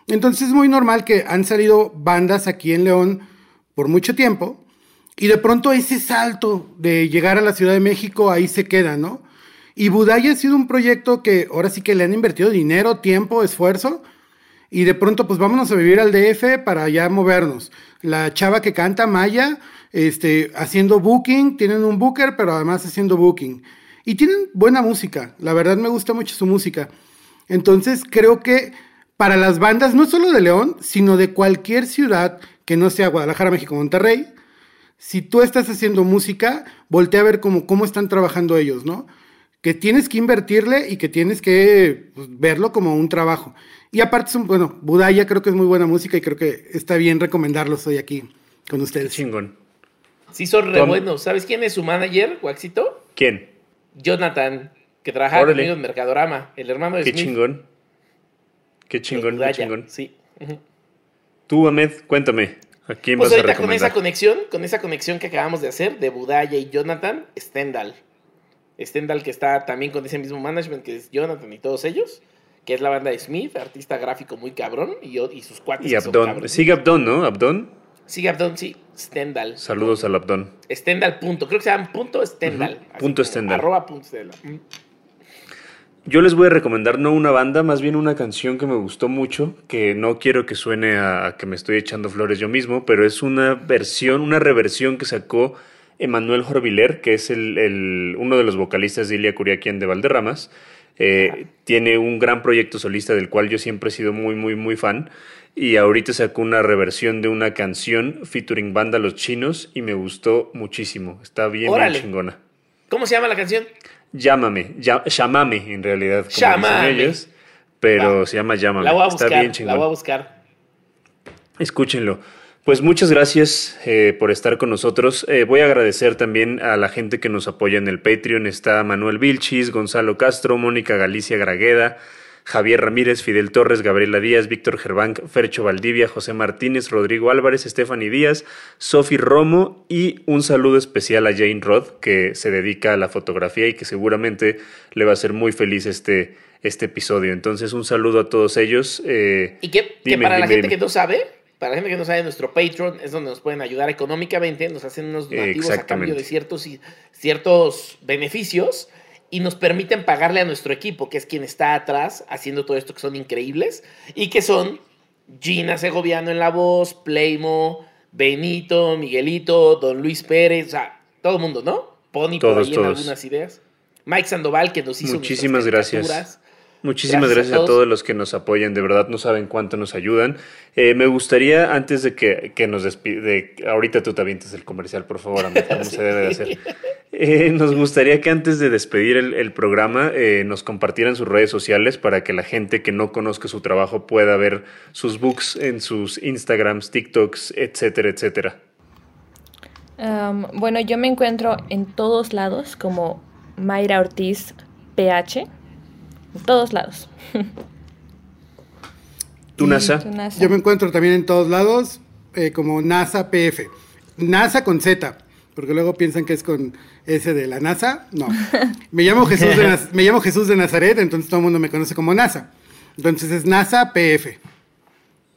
Entonces es muy normal que han salido bandas aquí en León por mucho tiempo y de pronto ese salto de llegar a la Ciudad de México ahí se queda, ¿no? Y Budaya ha sido un proyecto que ahora sí que le han invertido dinero, tiempo, esfuerzo y de pronto pues vámonos a vivir al DF para ya movernos. La chava que canta Maya, este, haciendo booking, tienen un booker, pero además haciendo booking. Y tienen buena música, la verdad me gusta mucho su música. Entonces creo que para las bandas, no solo de León, sino de cualquier ciudad que no sea Guadalajara, México, Monterrey, si tú estás haciendo música, voltea a ver cómo, cómo están trabajando ellos, ¿no? Que tienes que invertirle y que tienes que pues, verlo como un trabajo. Y aparte, son, bueno, Budaya creo que es muy buena música y creo que está bien recomendarlos hoy aquí con Qué ustedes. chingón. Sí, son re buenos. ¿Sabes quién es su manager, Waxito? ¿Quién? Jonathan, que trabajaba Órale. conmigo en Mercadorama, el hermano de Qué Smith. chingón. Qué chingón, qué Budaya. chingón. Sí. Tú, Ahmed, cuéntame. ¿A quién Pues vas a ahorita con esa conexión, con esa conexión que acabamos de hacer de Budaya y Jonathan, Stendhal. Stendhal que está también con ese mismo management que es Jonathan y todos ellos, que es la banda de Smith, artista gráfico muy cabrón, y, y sus cuates. Y cabrones. Sigue Abdón, ¿no? Abdón. Sigue Abdón, sí. Stendhal. Saludos al Abdón. Stendhal punto. Creo que se llama punto Stendhal. Punto Stendhal. Arroba punto Stendhal. Mm. Yo les voy a recomendar no una banda, más bien una canción que me gustó mucho, que no quiero que suene a, que me estoy echando flores yo mismo, pero es una versión, una reversión que sacó Emanuel Jorviler, que es el, uno de los vocalistas de Ilia Curiaquian de Valderramas. Eh, tiene un gran proyecto solista del cual yo siempre he sido muy, muy, muy fan. Y ahorita sacó una reversión de una canción featuring banda Los Chinos y me gustó muchísimo. Está bien, bien chingona. ¿Cómo se llama la canción? Llámame, llámame en realidad, como llámame. dicen ellos, pero se llama Llámame. La voy a buscar, Está bien chingón. La voy a buscar. Escúchenlo. Pues muchas gracias eh, por estar con nosotros. Eh, voy a agradecer también a la gente que nos apoya en el Patreon. Está Manuel Vilchis, Gonzalo Castro, Mónica Galicia Gragueda, Javier Ramírez, Fidel Torres, Gabriela Díaz, Víctor Gerbank, Fercho Valdivia, José Martínez, Rodrigo Álvarez, Stephanie Díaz, Sofi Romo y un saludo especial a Jane Roth, que se dedica a la fotografía y que seguramente le va a hacer muy feliz este, este episodio. Entonces, un saludo a todos ellos. Eh, y que, para la gente que no sabe, para la gente que no sabe, nuestro Patreon es donde nos pueden ayudar económicamente, nos hacen unos donativos a cambio de ciertos, ciertos beneficios y nos permiten pagarle a nuestro equipo, que es quien está atrás haciendo todo esto que son increíbles y que son Gina Segoviano en la voz, Playmo, Benito, Miguelito, Don Luis Pérez, o sea, todo el mundo, ¿no? Pony por ahí en algunas ideas. Mike Sandoval, que nos hizo Muchísimas gracias. Muchísimas gracias, a, todos. los que nos apoyan, de verdad no saben cuánto nos ayudan. Eh, me gustaría, antes de que, nos despide, ahorita tú te avientes el comercial, por favor, como se debe de hacer. Eh, nos gustaría que antes de despedir el, programa eh, nos compartieran sus redes sociales para que la gente que no conozca su trabajo pueda ver sus books en sus Instagrams, TikToks, etcétera, etcétera. bueno, yo me encuentro en todos lados como Mayra Ortiz PH todos lados. ¿Tú, NASA? Yo me encuentro también en todos lados eh, como NASA PF. NASA con Z, porque luego piensan que es con S de la NASA. No. Me llamo Jesús de, me llamo Jesús de Nazaret, entonces todo el mundo me conoce como NASA. Entonces es NASA PF.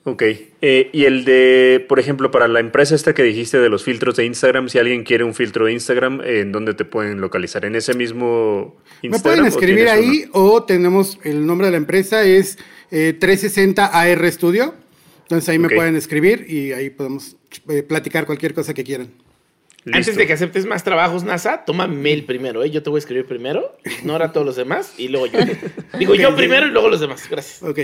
Ok. Eh, y el de, por ejemplo, para la empresa esta que dijiste de los filtros de Instagram, si alguien quiere un filtro de Instagram, ¿en dónde te pueden localizar? ¿En ese mismo Instagram? Me pueden escribir ahí o tenemos el nombre de la empresa, es 360 eh, AR Studio. Entonces ahí me pueden escribir y ahí podemos eh, platicar cualquier cosa que quieran. Antes de que aceptes más trabajos, NASA, toma mail primero, ¿eh? Yo te voy a escribir primero, ignora a todos los demás y luego yo. Digo yo primero y luego los demás. Gracias. Ok.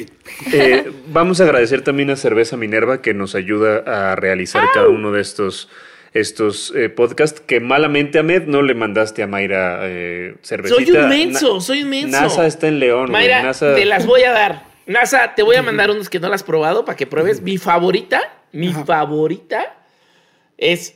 Eh, vamos a agradecer también a Cerveza Minerva que nos ayuda a realizar cada uno de estos estos eh, podcasts que malamente a Med no le mandaste a Mayra eh, cervecita. Soy un menso, soy un menso. NASA está en León. Mayra, te las voy a dar. NASA, te voy a mandar unos que no las has probado para que pruebes. Mi favorita, mi favorita es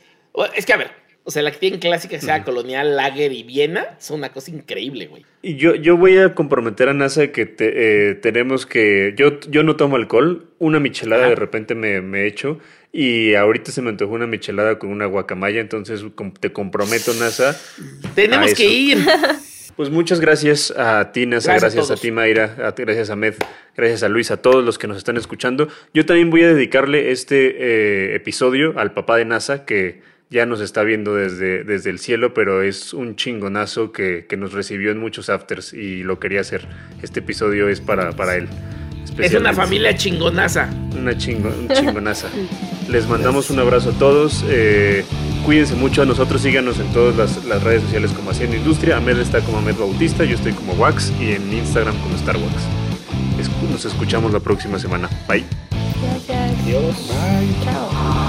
es que a ver, o sea, la que tienen clásica que sea colonial, lager y Viena, son una cosa increíble, güey. Y yo, yo voy a comprometer a NASA que eh, tenemos que. Yo, yo no tomo alcohol, una michelada de repente me, me echo. Y ahorita se me antojó una michelada con una guacamaya, entonces te comprometo, NASA. Tenemos que ir. Pues muchas gracias a ti, NASA, gracias, a, ti, Mayra, gracias a Med, gracias a Luis, a todos los que nos están escuchando. Yo también voy a dedicarle este eh, episodio al papá de NASA, que ya nos está viendo desde, desde el cielo, pero es un chingonazo que, nos recibió en muchos afters y lo quería hacer. Este episodio es para, para él. Es una familia chingonaza. Una chingo, chingonaza. Les mandamos un abrazo a todos. Eh, cuídense mucho a nosotros. Síganos en todas las, redes sociales como Haciendo Industria. Ahmed está como Ahmed Bautista. Yo estoy como Wax. Y en Instagram como Star Wax. Nos escuchamos la próxima semana. Bye. Gracias. Adiós. Bye. Chao.